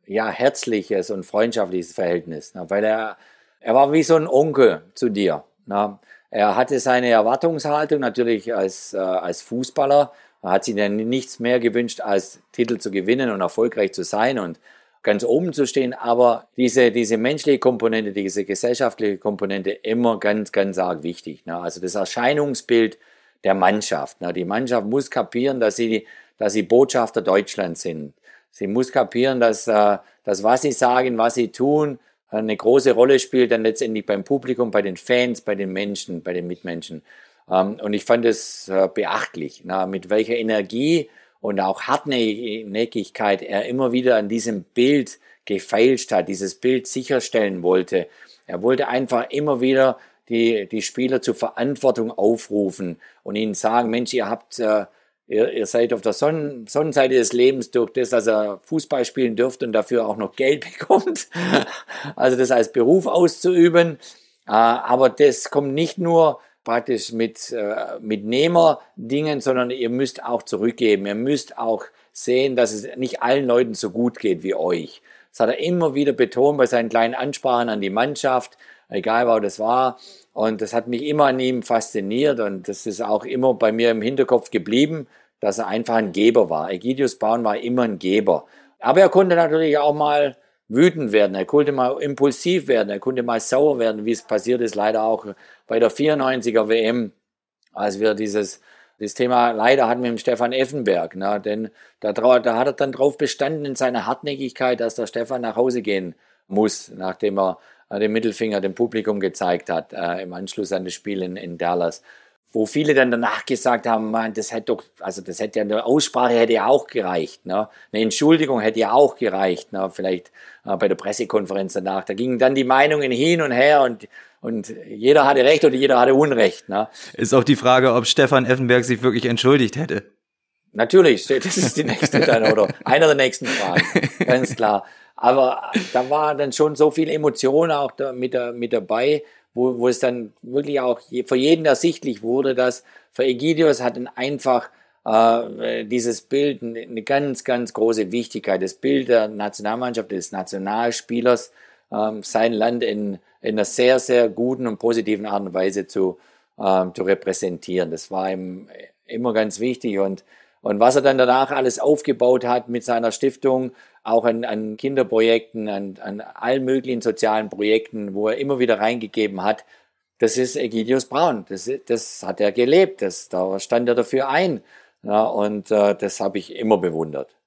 ja, herzliches und freundschaftliches Verhältnis, ne, weil er, er war wie so ein Onkel zu dir. Ne. Er hatte seine Erwartungshaltung natürlich als, äh, als Fußballer, er hat sich dann nichts mehr gewünscht, als Titel zu gewinnen und erfolgreich zu sein und ganz oben zu stehen, aber diese, diese menschliche Komponente, diese gesellschaftliche Komponente immer ganz, ganz arg wichtig. Ne. Also das Erscheinungsbild der Mannschaft. Ne. Die Mannschaft muss kapieren, dass sie dass sie Botschafter Deutschlands sind. Sie muss kapieren, dass, äh, dass was sie sagen, was sie tun, eine große Rolle spielt dann letztendlich beim Publikum, bei den Fans, bei den Menschen, bei den Mitmenschen. Ähm, und ich fand es äh, beachtlich, mit welcher Energie und auch Hartnäckigkeit er immer wieder an diesem Bild gefeilscht hat, dieses Bild sicherstellen wollte. Er wollte einfach immer wieder die, die Spieler zur Verantwortung aufrufen und ihnen sagen, Mensch, ihr habt äh, Ihr, ihr seid auf der Sonnen Sonnenseite des Lebens durch das, dass ihr Fußball spielen dürft und dafür auch noch Geld <laughs> bekommt. Also das als Beruf auszuüben. Äh, aber das kommt nicht nur praktisch mit, äh, mit Nehmerdingen, sondern ihr müsst auch zurückgeben. Ihr müsst auch sehen, dass es nicht allen Leuten so gut geht wie euch. Das hat er immer wieder betont bei seinen kleinen Ansprachen an die Mannschaft, egal wo das war. Und das hat mich immer an ihm fasziniert und das ist auch immer bei mir im Hinterkopf geblieben, dass er einfach ein Geber war. Egidius Braun war immer ein Geber. Aber er konnte natürlich auch mal wütend werden, er konnte mal impulsiv werden, er konnte mal sauer werden, wie es passiert ist, leider auch bei der 94er WM, als wir dieses das Thema leider hatten wir mit Stefan Effenberg, ne, denn da, da hat er dann drauf bestanden in seiner Hartnäckigkeit, dass der Stefan nach Hause gehen muss, nachdem er den Mittelfinger dem Publikum gezeigt hat äh, im Anschluss an das Spiel in, in Dallas. Wo viele dann danach gesagt haben, man, das hätte doch, also das hätte ja eine Aussprache hätte ja auch gereicht, ne? Eine Entschuldigung hätte ja auch gereicht, ne? Vielleicht äh, bei der Pressekonferenz danach. Da gingen dann die Meinungen hin und her und und jeder hatte Recht und jeder hatte Unrecht. Ne?
Ist auch die Frage, ob Stefan Effenberg sich wirklich entschuldigt hätte.
Natürlich, das ist die nächste dann, oder einer der nächsten Fragen, <laughs> ganz klar. Aber da war dann schon so viel Emotion auch da mit, da, mit dabei, wo, wo es dann wirklich auch für jeden ersichtlich wurde, dass für Egidius hat einfach äh, dieses Bild eine ganz, ganz große Wichtigkeit. Das Bild der Nationalmannschaft, des Nationalspielers, ähm, sein Land in, in einer sehr, sehr guten und positiven Art und Weise zu, ähm, zu repräsentieren. Das war ihm immer ganz wichtig und und was er dann danach alles aufgebaut hat mit seiner Stiftung, auch an, an Kinderprojekten, an, an allen möglichen sozialen Projekten, wo er immer wieder reingegeben hat, das ist Egidius Braun. Das, das hat er gelebt. Das, da stand er dafür ein. Ja, und äh, das habe ich immer bewundert.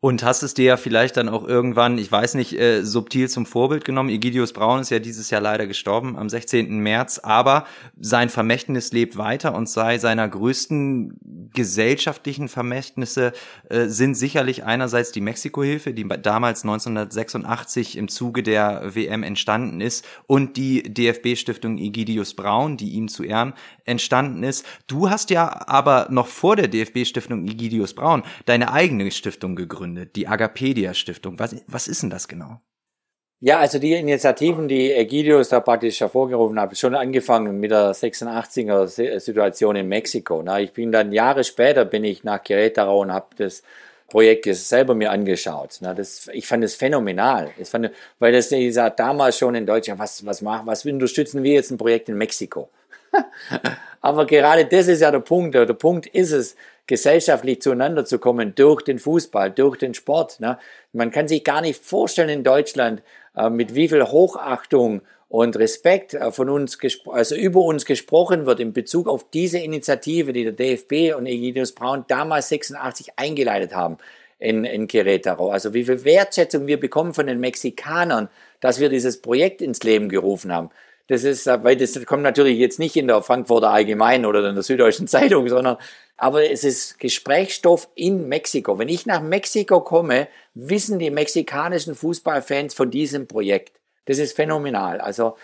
Und hast es dir ja vielleicht dann auch irgendwann, ich weiß nicht, äh, subtil zum Vorbild genommen. Egidius Braun ist ja dieses Jahr leider gestorben am 16. März, aber sein Vermächtnis lebt weiter und sei seiner größten gesellschaftlichen Vermächtnisse äh, sind sicherlich einerseits die Mexiko-Hilfe, die damals 1986 im Zuge der WM entstanden ist und die DFB-Stiftung Egidius Braun, die ihm zu Ehren entstanden ist. Du hast ja aber noch vor der DFB-Stiftung Egidius Braun deine eigene Stiftung gegründet die Agapedia Stiftung. Was, was ist denn das genau?
Ja, also die Initiativen, die Egidius da praktisch hervorgerufen hat, schon angefangen mit der 86er Situation in Mexiko. ich bin dann Jahre später bin ich nach Querétaro und habe das Projekt selber mir angeschaut. das, ich fand es phänomenal. Ich fand, weil das gesagt, damals schon in Deutschland, was, was machen, was unterstützen wir jetzt ein Projekt in Mexiko? <laughs> Aber gerade das ist ja der Punkt. Der Punkt ist es, gesellschaftlich zueinander zu kommen durch den Fußball, durch den Sport. Ne? Man kann sich gar nicht vorstellen in Deutschland, äh, mit wie viel Hochachtung und Respekt äh, von uns, also über uns gesprochen wird in Bezug auf diese Initiative, die der DFB und Egidius Braun damals 86 eingeleitet haben in, in Querétaro. Also wie viel Wertschätzung wir bekommen von den Mexikanern, dass wir dieses Projekt ins Leben gerufen haben. Das ist, äh, weil das kommt natürlich jetzt nicht in der Frankfurter Allgemeinen oder in der Süddeutschen <laughs> Zeitung, sondern, aber es ist Gesprächsstoff in Mexiko. Wenn ich nach Mexiko komme, wissen die mexikanischen Fußballfans von diesem Projekt. Das ist phänomenal. Also,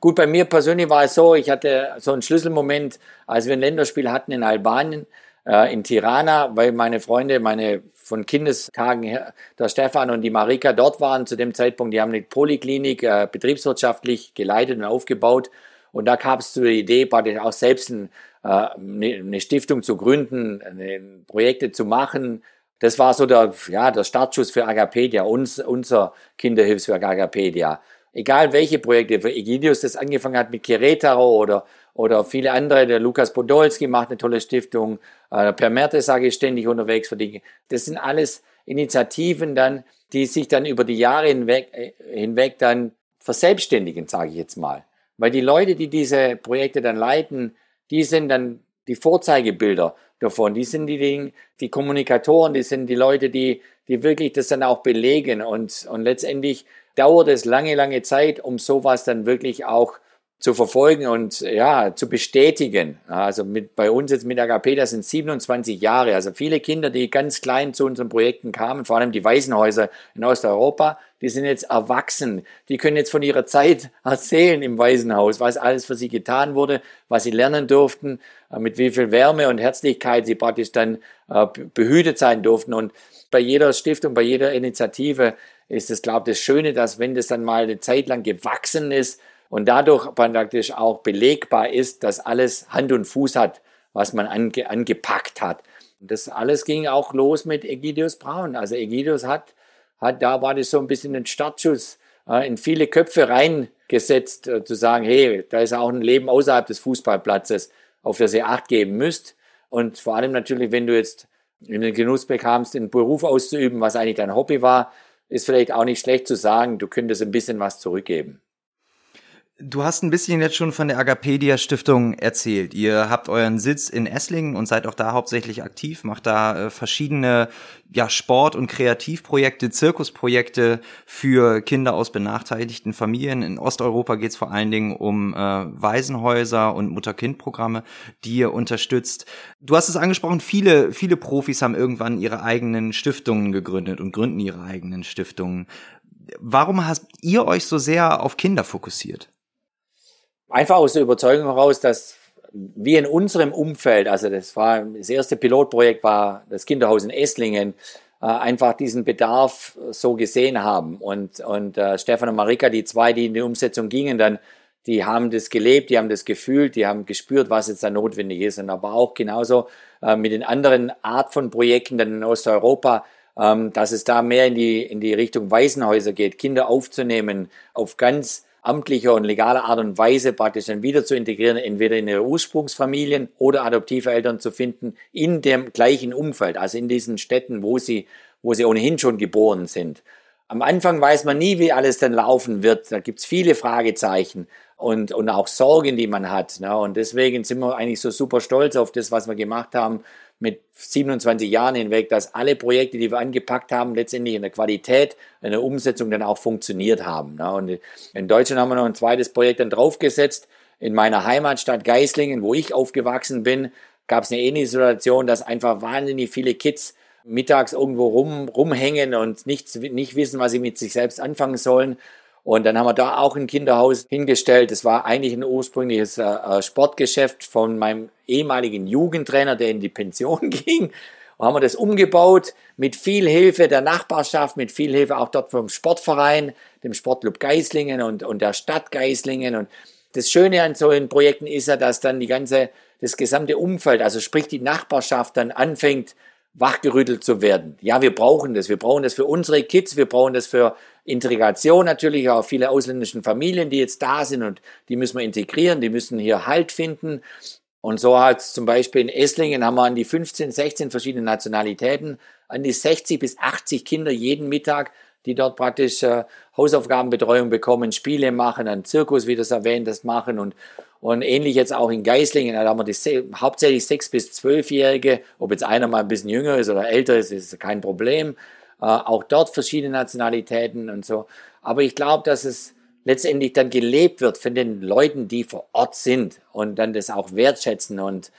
gut, bei mir persönlich war es so, ich hatte so einen Schlüsselmoment, als wir ein Länderspiel hatten in Albanien, äh, in Tirana, weil meine Freunde, meine von Kindestagen her, der Stefan und die Marika dort waren zu dem Zeitpunkt. Die haben eine Poliklinik äh, betriebswirtschaftlich geleitet und aufgebaut. Und da kam es zu Idee, praktisch auch selbst ein, äh, eine, eine Stiftung zu gründen, eine, Projekte zu machen. Das war so der, ja, der Startschuss für Agapedia, uns, unser Kinderhilfswerk Agapedia. Egal welche Projekte, für Egidius das angefangen hat mit Querétaro oder oder viele andere, der Lukas Podolski macht eine tolle Stiftung, äh, Per Merte sage ich ständig unterwegs für die. Das sind alles Initiativen dann, die sich dann über die Jahre hinweg, äh, hinweg dann verselbstständigen, sage ich jetzt mal. Weil die Leute, die diese Projekte dann leiten, die sind dann die Vorzeigebilder davon. Die sind die, die Kommunikatoren, die sind die Leute, die, die wirklich das dann auch belegen. Und, und letztendlich dauert es lange, lange Zeit, um sowas dann wirklich auch zu verfolgen und ja, zu bestätigen. Also mit, bei uns jetzt mit AGP, das sind 27 Jahre. Also viele Kinder, die ganz klein zu unseren Projekten kamen, vor allem die Waisenhäuser in Osteuropa, die sind jetzt erwachsen. Die können jetzt von ihrer Zeit erzählen im Waisenhaus, was alles für sie getan wurde, was sie lernen durften, äh, mit wie viel Wärme und Herzlichkeit sie praktisch dann äh, behütet sein durften. Und bei jeder Stiftung, bei jeder Initiative ist es, glaube ich, das Schöne, dass wenn das dann mal eine Zeit lang gewachsen ist, und dadurch praktisch auch belegbar ist, dass alles Hand und Fuß hat, was man ange, angepackt hat. Und das alles ging auch los mit Egidius Braun. Also Egidius hat, hat da war das so ein bisschen ein Startschuss äh, in viele Köpfe reingesetzt, äh, zu sagen, hey, da ist auch ein Leben außerhalb des Fußballplatzes, auf das ihr Acht geben müsst. Und vor allem natürlich, wenn du jetzt in den Genuss bekamst, einen Beruf auszuüben, was eigentlich dein Hobby war, ist vielleicht auch nicht schlecht zu sagen, du könntest ein bisschen was zurückgeben.
Du hast ein bisschen jetzt schon von der Agapedia Stiftung erzählt. Ihr habt euren Sitz in Esslingen und seid auch da hauptsächlich aktiv, macht da äh, verschiedene ja, Sport- und Kreativprojekte, Zirkusprojekte für Kinder aus benachteiligten Familien. In Osteuropa geht es vor allen Dingen um äh, Waisenhäuser und Mutter-Kind-Programme, die ihr unterstützt. Du hast es angesprochen, viele, viele Profis haben irgendwann ihre eigenen Stiftungen gegründet und gründen ihre eigenen Stiftungen. Warum habt ihr euch so sehr auf Kinder fokussiert?
Einfach aus der Überzeugung heraus, dass wir in unserem Umfeld, also das war das erste Pilotprojekt war das Kinderhaus in Esslingen, äh, einfach diesen Bedarf so gesehen haben. Und, und äh, Stefan und Marika, die zwei, die in die Umsetzung gingen, dann, die haben das gelebt, die haben das gefühlt, die haben gespürt, was jetzt da notwendig ist. Und aber auch genauso äh, mit den anderen Art von Projekten dann in Osteuropa, ähm, dass es da mehr in die, in die Richtung Waisenhäuser geht, Kinder aufzunehmen auf ganz amtlicher und legaler Art und Weise praktisch dann wieder zu integrieren, entweder in ihre Ursprungsfamilien oder adoptive Eltern zu finden in dem gleichen Umfeld, also in diesen Städten, wo sie, wo sie ohnehin schon geboren sind. Am Anfang weiß man nie, wie alles dann laufen wird. Da gibt's viele Fragezeichen und, und auch Sorgen, die man hat. Ne? Und deswegen sind wir eigentlich so super stolz auf das, was wir gemacht haben mit 27 Jahren hinweg, dass alle Projekte, die wir angepackt haben, letztendlich in der Qualität, in der Umsetzung dann auch funktioniert haben. Ne? Und in Deutschland haben wir noch ein zweites Projekt dann draufgesetzt. In meiner Heimatstadt Geislingen, wo ich aufgewachsen bin, gab es eine ähnliche Situation, dass einfach wahnsinnig viele Kids mittags irgendwo rum, rumhängen und nicht, nicht wissen, was sie mit sich selbst anfangen sollen. Und dann haben wir da auch ein Kinderhaus hingestellt. Das war eigentlich ein ursprüngliches äh, äh, Sportgeschäft von meinem ehemaligen Jugendtrainer, der in die Pension <laughs> ging. Und haben wir das umgebaut mit viel Hilfe der Nachbarschaft, mit viel Hilfe auch dort vom Sportverein, dem Sportclub Geislingen und, und der Stadt Geislingen. Und das Schöne an solchen Projekten ist ja, dass dann die ganze, das gesamte Umfeld, also sprich die Nachbarschaft dann anfängt, wachgerüttelt zu werden. Ja, wir brauchen das. Wir brauchen das für unsere Kids, wir brauchen das für Integration natürlich auch viele ausländischen Familien, die jetzt da sind und die müssen wir integrieren, die müssen hier Halt finden. Und so hat zum Beispiel in Esslingen haben wir an die 15, 16 verschiedene Nationalitäten, an die 60 bis 80 Kinder jeden Mittag, die dort praktisch äh, Hausaufgabenbetreuung bekommen, Spiele machen, einen Zirkus, wie das erwähnt, das machen und, und ähnlich jetzt auch in Geislingen, da haben wir die, hauptsächlich 6 bis 12-Jährige, ob jetzt einer mal ein bisschen jünger ist oder älter ist, ist kein Problem. Äh, auch dort verschiedene Nationalitäten und so. Aber ich glaube, dass es letztendlich dann gelebt wird von den Leuten, die vor Ort sind und dann das auch wertschätzen und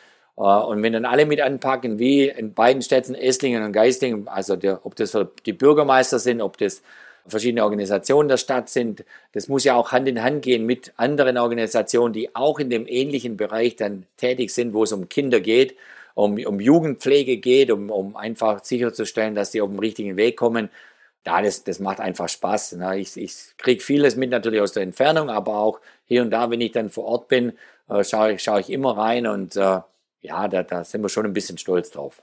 und wenn dann alle mit anpacken, wie in beiden Städten Esslingen und Geislingen, also der, ob das die Bürgermeister sind, ob das verschiedene Organisationen der Stadt sind, das muss ja auch Hand in Hand gehen mit anderen Organisationen, die auch in dem ähnlichen Bereich dann tätig sind, wo es um Kinder geht um, um Jugendpflege geht, um, um einfach sicherzustellen, dass die auf den richtigen Weg kommen. Ja, das, das macht einfach Spaß. Ne? Ich, ich kriege vieles mit natürlich aus der Entfernung, aber auch hier und da, wenn ich dann vor Ort bin, äh, schaue ich, schau ich immer rein und äh, ja, da, da sind wir schon ein bisschen stolz drauf.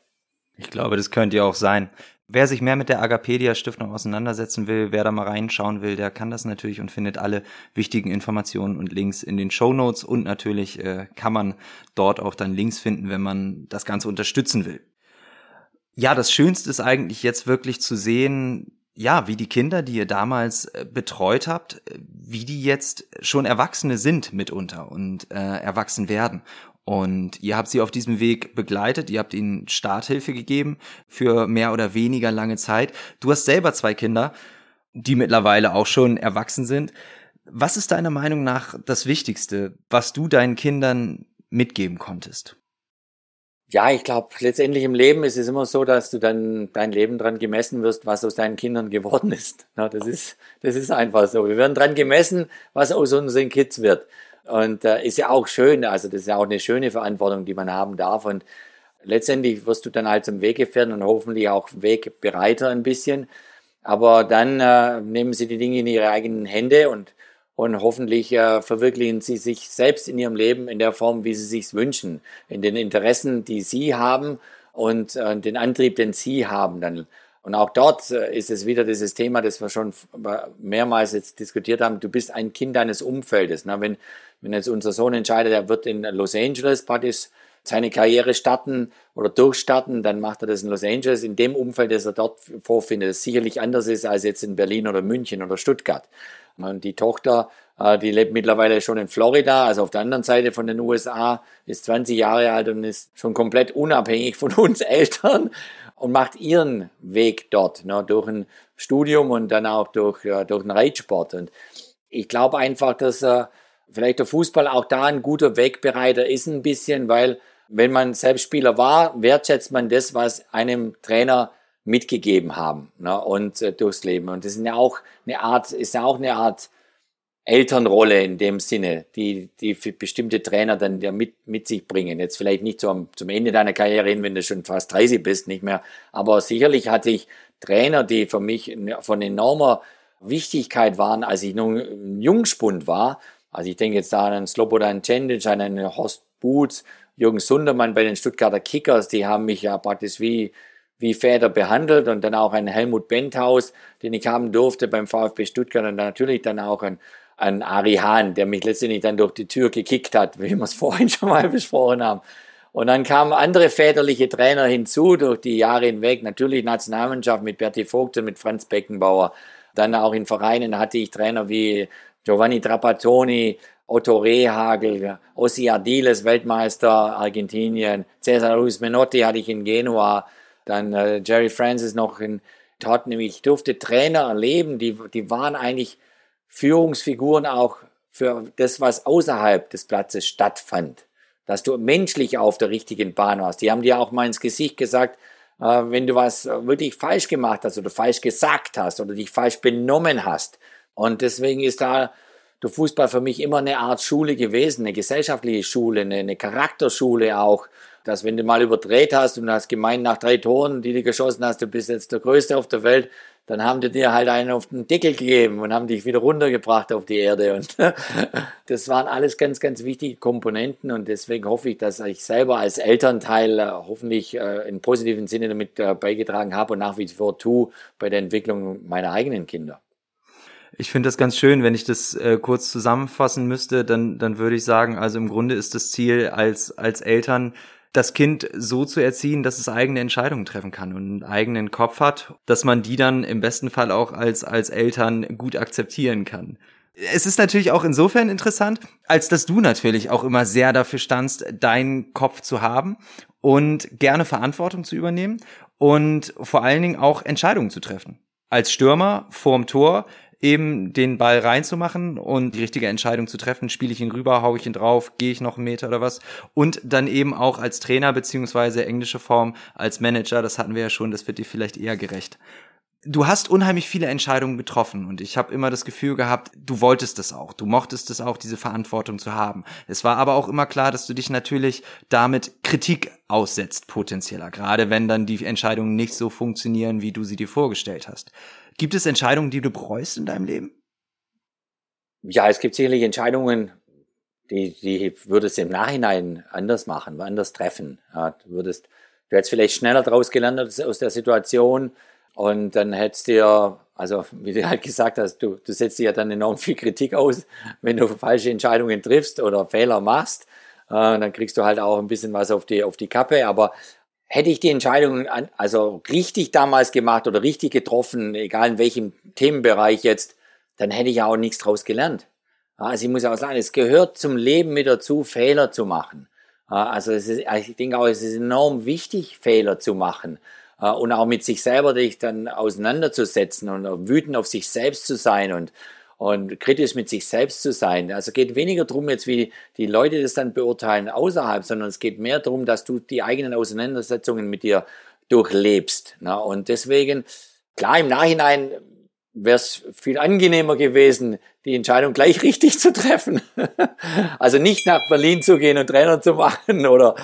Ich glaube, das könnte ja auch sein. Wer sich mehr mit der Agapedia Stiftung auseinandersetzen will, wer da mal reinschauen will, der kann das natürlich und findet alle wichtigen Informationen und Links in den Show Notes und natürlich äh, kann man dort auch dann Links finden, wenn man das Ganze unterstützen will. Ja, das Schönste ist eigentlich jetzt wirklich zu sehen, ja, wie die Kinder, die ihr damals äh, betreut habt, äh, wie die jetzt schon Erwachsene sind mitunter und äh, erwachsen werden. Und ihr habt sie auf diesem Weg begleitet, ihr habt ihnen Starthilfe gegeben für mehr oder weniger lange Zeit. Du hast selber zwei Kinder, die mittlerweile auch schon erwachsen sind. Was ist deiner Meinung nach das Wichtigste, was du deinen Kindern mitgeben konntest?
Ja, ich glaube, letztendlich im Leben ist es immer so, dass du dann dein Leben dran gemessen wirst, was aus deinen Kindern geworden ist. Ja, das ist, das ist einfach so. Wir werden dran gemessen, was aus unseren Kids wird. Und äh, ist ja auch schön, also das ist ja auch eine schöne Verantwortung, die man haben darf. Und letztendlich wirst du dann halt zum Weggefährten und hoffentlich auch Wegbereiter ein bisschen. Aber dann äh, nehmen sie die Dinge in ihre eigenen Hände und, und hoffentlich äh, verwirklichen sie sich selbst in ihrem Leben in der Form, wie sie sich wünschen, in den Interessen, die sie haben und äh, den Antrieb, den sie haben. Dann und auch dort äh, ist es wieder dieses Thema, das wir schon mehrmals jetzt diskutiert haben. Du bist ein Kind deines Umfeldes. Na, wenn, wenn jetzt unser Sohn entscheidet, er wird in Los Angeles praktisch seine Karriere starten oder durchstarten, dann macht er das in Los Angeles, in dem Umfeld, das er dort vorfindet, das sicherlich anders ist als jetzt in Berlin oder München oder Stuttgart. Und die Tochter, äh, die lebt mittlerweile schon in Florida, also auf der anderen Seite von den USA, ist 20 Jahre alt und ist schon komplett unabhängig von uns <laughs> Eltern und macht ihren Weg dort, ne, durch ein Studium und dann auch durch, ja, durch den Reitsport. Und ich glaube einfach, dass äh, vielleicht der Fußball auch da ein guter Wegbereiter ist ein bisschen, weil wenn man selbst Spieler war, wertschätzt man das, was einem Trainer mitgegeben haben ne, und äh, durchs Leben. Und das ist ja auch eine Art, ist ja auch eine Art Elternrolle in dem Sinne, die, die bestimmte Trainer dann ja mit, mit sich bringen. Jetzt vielleicht nicht zum, zum Ende deiner Karriere hin, wenn du schon fast 30 bist, nicht mehr. Aber sicherlich hatte ich Trainer, die für mich von enormer Wichtigkeit waren, als ich noch ein Jungspund war. Also ich denke jetzt da an Slobodan Cendic, an einen Horst Boots, Jürgen Sundermann bei den Stuttgarter Kickers, die haben mich ja praktisch wie, wie Väter behandelt und dann auch ein Helmut Benthaus, den ich haben durfte beim VfB Stuttgart und natürlich dann auch ein an Ari Hahn, der mich letztendlich dann durch die Tür gekickt hat, wie wir es <laughs> vorhin schon mal besprochen haben. Und dann kamen andere väterliche Trainer hinzu durch die Jahre hinweg. Natürlich Nationalmannschaft mit Berti Vogt und mit Franz Beckenbauer. Dann auch in Vereinen hatte ich Trainer wie Giovanni Trapattoni, Otto Rehagel, Ossi Ardiles, Weltmeister Argentinien, Cesar Luis Menotti hatte ich in Genua, dann äh, Jerry Francis noch in Tottenham. Ich durfte Trainer erleben, die, die waren eigentlich Führungsfiguren auch für das, was außerhalb des Platzes stattfand. Dass du menschlich auf der richtigen Bahn warst. Die haben dir auch mal ins Gesicht gesagt, äh, wenn du was wirklich falsch gemacht hast oder falsch gesagt hast oder dich falsch benommen hast. Und deswegen ist da der Fußball für mich immer eine Art Schule gewesen, eine gesellschaftliche Schule, eine, eine Charakterschule auch, dass wenn du mal überdreht hast und hast gemeint nach drei Toren, die du geschossen hast, du bist jetzt der Größte auf der Welt, dann haben die dir halt einen auf den Deckel gegeben und haben dich wieder runtergebracht auf die Erde. Und <laughs> das waren alles ganz, ganz wichtige Komponenten und deswegen hoffe ich, dass ich selber als Elternteil äh, hoffentlich äh, in positiven Sinne damit äh, beigetragen habe und nach wie vor tue bei der Entwicklung meiner eigenen Kinder.
Ich finde das ganz schön, wenn ich das äh, kurz zusammenfassen müsste, dann, dann würde ich sagen, also im Grunde ist das Ziel als, als Eltern, das Kind so zu erziehen, dass es eigene Entscheidungen treffen kann und einen eigenen Kopf hat, dass man die dann im besten Fall auch als, als Eltern gut akzeptieren kann. Es ist natürlich auch insofern interessant, als dass du natürlich auch immer sehr dafür standst, deinen Kopf zu haben und gerne Verantwortung zu übernehmen und vor allen Dingen auch Entscheidungen zu treffen. Als Stürmer vorm Tor eben den Ball reinzumachen und die richtige Entscheidung zu treffen. Spiele ich ihn rüber, hau ich ihn drauf, gehe ich noch einen Meter oder was. Und dann eben auch als Trainer beziehungsweise englische Form als Manager, das hatten wir ja schon, das wird dir vielleicht eher gerecht. Du hast unheimlich viele Entscheidungen getroffen und ich habe immer das Gefühl gehabt, du wolltest es auch, du mochtest es auch, diese Verantwortung zu haben. Es war aber auch immer klar, dass du dich natürlich damit Kritik aussetzt, potenzieller, gerade wenn dann die Entscheidungen nicht so funktionieren, wie du sie dir vorgestellt hast. Gibt es Entscheidungen, die du bereust in deinem Leben?
Ja, es gibt sicherlich Entscheidungen, die, die würdest du im Nachhinein anders machen, anders treffen. Ja, du würdest, du hättest vielleicht schneller draus gelernt aus der Situation und dann hättest du dir, also wie du halt gesagt hast, du, du setzt dir ja dann enorm viel Kritik aus, wenn du falsche Entscheidungen triffst oder Fehler machst. Äh, dann kriegst du halt auch ein bisschen was auf die, auf die Kappe, aber hätte ich die Entscheidung also richtig damals gemacht oder richtig getroffen, egal in welchem Themenbereich jetzt, dann hätte ich ja auch nichts draus gelernt. Also ich muss auch sagen, es gehört zum Leben mit dazu, Fehler zu machen. Also ist, ich denke auch, es ist enorm wichtig, Fehler zu machen und auch mit sich selber dich dann auseinanderzusetzen und wütend auf sich selbst zu sein und und kritisch mit sich selbst zu sein. Also geht weniger darum, jetzt wie die Leute das dann beurteilen außerhalb, sondern es geht mehr darum, dass du die eigenen Auseinandersetzungen mit dir durchlebst. Ne? Und deswegen, klar, im Nachhinein wäre es viel angenehmer gewesen, die Entscheidung gleich <laughs> richtig zu treffen. also nicht nach Berlin zu gehen und Trainer zu machen oder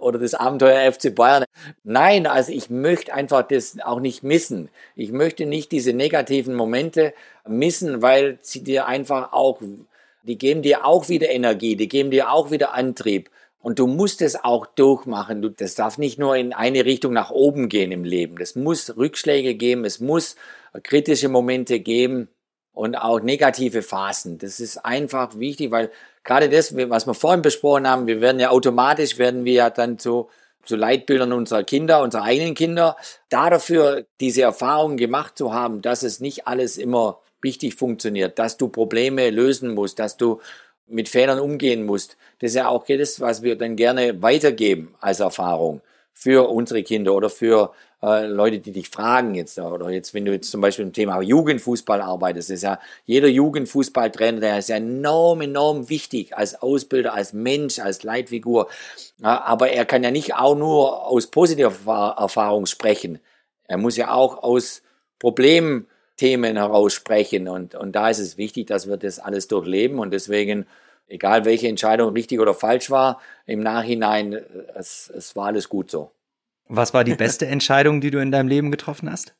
oder das Abenteuer FC Bayern. Nein, also ich möchte einfach das auch nicht missen. Ich möchte nicht diese negativen Momente missen, weil sie dir einfach auch, die geben dir auch wieder Energie, die geben dir auch wieder Antrieb. Und du musst es auch durchmachen. Du, das darf nicht nur in eine Richtung nach oben gehen im Leben. Es muss Rückschläge geben, es muss kritische Momente geben und auch negative Phasen. Das ist einfach wichtig, weil gerade das, was wir vorhin besprochen haben, wir werden ja automatisch, werden wir ja dann zu, zu Leitbildern unserer Kinder, unserer eigenen Kinder, da dafür diese Erfahrungen gemacht zu haben, dass es nicht alles immer richtig funktioniert, dass du Probleme lösen musst, dass du mit Fehlern umgehen musst. Das ist ja auch das, was wir dann gerne weitergeben als Erfahrung für unsere Kinder oder für äh, Leute, die dich fragen jetzt, oder jetzt, wenn du jetzt zum Beispiel im Thema Jugendfußball arbeitest, ist ja jeder Jugendfußballtrainer, der ist ja enorm, enorm wichtig als Ausbilder, als Mensch, als Leitfigur. Aber er kann ja nicht auch nur aus positiver Erfahrung sprechen. Er muss ja auch aus Problemthemen heraus sprechen. Und, und da ist es wichtig, dass wir das alles durchleben. Und deswegen, egal welche Entscheidung richtig oder falsch war, im Nachhinein, es, es war alles gut so.
Was war die beste <laughs> Entscheidung, die du in deinem Leben getroffen hast?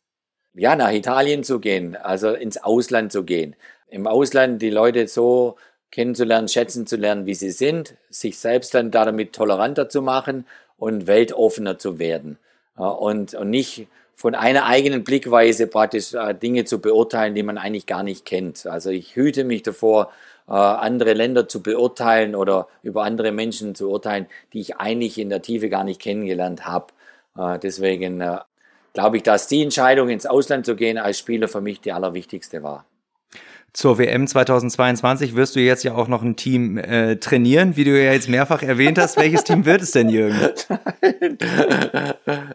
Ja, nach Italien zu gehen, also ins Ausland zu gehen. Im Ausland die Leute so kennenzulernen, schätzen zu lernen, wie sie sind, sich selbst dann damit toleranter zu machen und weltoffener zu werden. Und, und nicht von einer eigenen Blickweise praktisch äh, Dinge zu beurteilen, die man eigentlich gar nicht kennt. Also ich hüte mich davor, äh, andere Länder zu beurteilen oder über andere Menschen zu urteilen, die ich eigentlich in der Tiefe gar nicht kennengelernt habe. Äh, deswegen äh, glaube ich, dass die Entscheidung ins Ausland zu gehen als Spieler für mich die allerwichtigste war.
Zur WM 2022 wirst du jetzt ja auch noch ein Team äh, trainieren, wie du ja jetzt mehrfach erwähnt hast. Welches Team wird es denn, Jürgen? <laughs>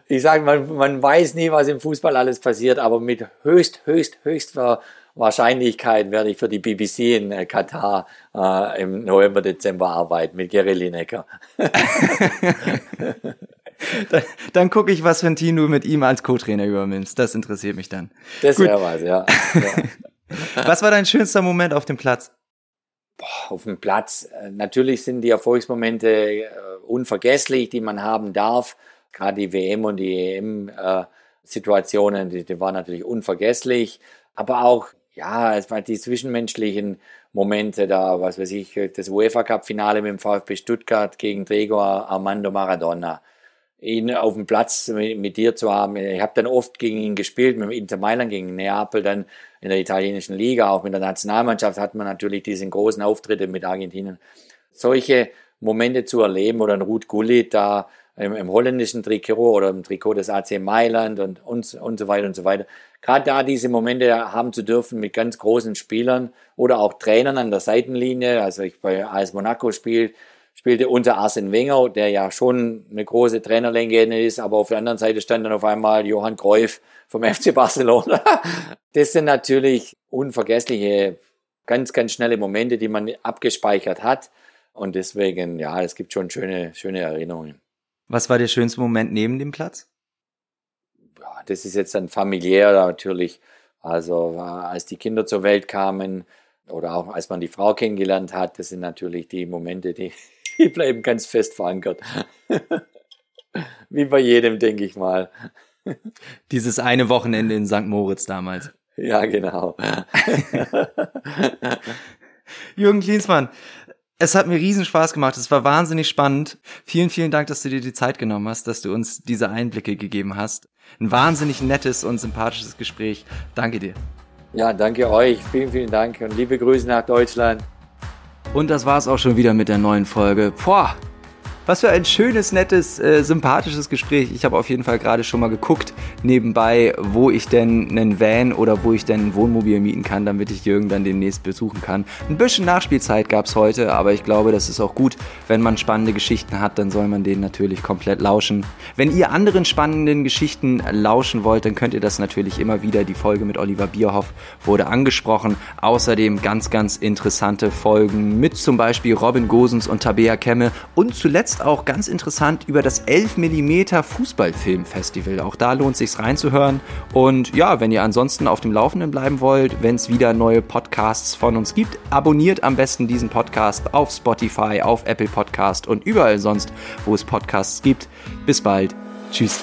ich sage, man, man weiß nie, was im Fußball alles passiert, aber mit höchst, höchst, höchst Wahrscheinlichkeit werde ich für die BBC in äh, Katar äh, im November, Dezember arbeiten mit Gary Lineker. <laughs>
dann, dann gucke ich, was für ein Team du mit ihm als Co-Trainer übernimmst. Das interessiert mich dann.
Das wäre was, ja. ja. <laughs>
was war dein schönster Moment auf dem Platz?
Boah, auf dem Platz. Äh, natürlich sind die Erfolgsmomente äh, unvergesslich, die man haben darf. Gerade die WM und die EM-Situationen, die, die waren natürlich unvergesslich. Aber auch, ja, es waren die zwischenmenschlichen Momente da, was weiß ich, das UEFA Cup Finale mit dem VfB Stuttgart gegen Gregor Armando Maradona ihn auf dem Platz mit, dir zu haben. Ich habe dann oft gegen ihn gespielt, mit Inter Mailand, gegen Neapel, dann in der italienischen Liga, auch mit der Nationalmannschaft hat man natürlich diesen großen Auftritte mit Argentinien. Solche Momente zu erleben oder ein Ruth Gullit da im, im, holländischen Trikot oder im Trikot des AC Mailand und, und, und so weiter und so weiter. Gerade da diese Momente haben zu dürfen mit ganz großen Spielern oder auch Trainern an der Seitenlinie. Also ich bei AS Monaco spiele, spielte unter Arsene Wenger, der ja schon eine große Trainerlegende ist, aber auf der anderen Seite stand dann auf einmal Johann Cruyff vom <laughs> FC Barcelona. Das sind natürlich unvergessliche, ganz, ganz schnelle Momente, die man abgespeichert hat. Und deswegen, ja, es gibt schon schöne, schöne Erinnerungen.
Was war der schönste Moment neben dem Platz?
Ja, das ist jetzt dann familiär natürlich. Also als die Kinder zur Welt kamen oder auch als man die Frau kennengelernt hat, das sind natürlich die Momente, die <laughs> die bleiben ganz fest verankert. <laughs> Wie bei jedem, denke ich mal. <laughs>
Dieses eine Wochenende in St. Moritz damals.
Ja, genau.
Jürgen Klinsmann, es hat mir riesen Spaß gemacht. Es war wahnsinnig spannend. Vielen, vielen Dank, dass du dir die Zeit genommen hast, dass du uns diese Einblicke gegeben hast. Ein wahnsinnig nettes und sympathisches Gespräch. Danke dir.
Ja, danke euch. Vielen, vielen Dank und liebe Grüße nach Deutschland.
Und das war's auch schon wieder mit der neuen Folge. Boah, was für ein schönes, nettes, äh, sympathisches Gespräch. Ich habe auf jeden Fall gerade schon mal geguckt nebenbei, wo ich denn einen Van oder wo ich denn ein Wohnmobil mieten kann, damit ich Jürgen dann demnächst besuchen kann. Ein bisschen Nachspielzeit gab's heute, aber ich glaube, das ist auch gut. Wenn man spannende Geschichten hat, dann soll man denen natürlich komplett lauschen. Wenn ihr anderen spannenden Geschichten lauschen wollt, dann könnt ihr das natürlich immer wieder. Die Folge mit Oliver Bierhoff wurde angesprochen. Außerdem ganz, ganz interessante Folgen mit zum Beispiel Robin Gosens und Tabea Kemme und zuletzt jetzt auch ganz interessant über das 11 mm Fußballfilmfestival. Auch da lohnt sich reinzuhören. Und ja, wenn ihr ansonsten auf dem Laufenden bleiben wollt, wenn es wieder neue Podcasts von uns gibt, abonniert am besten diesen Podcast auf Spotify, auf Apple Podcast und überall sonst, wo es Podcasts gibt. Bis bald. Tschüss.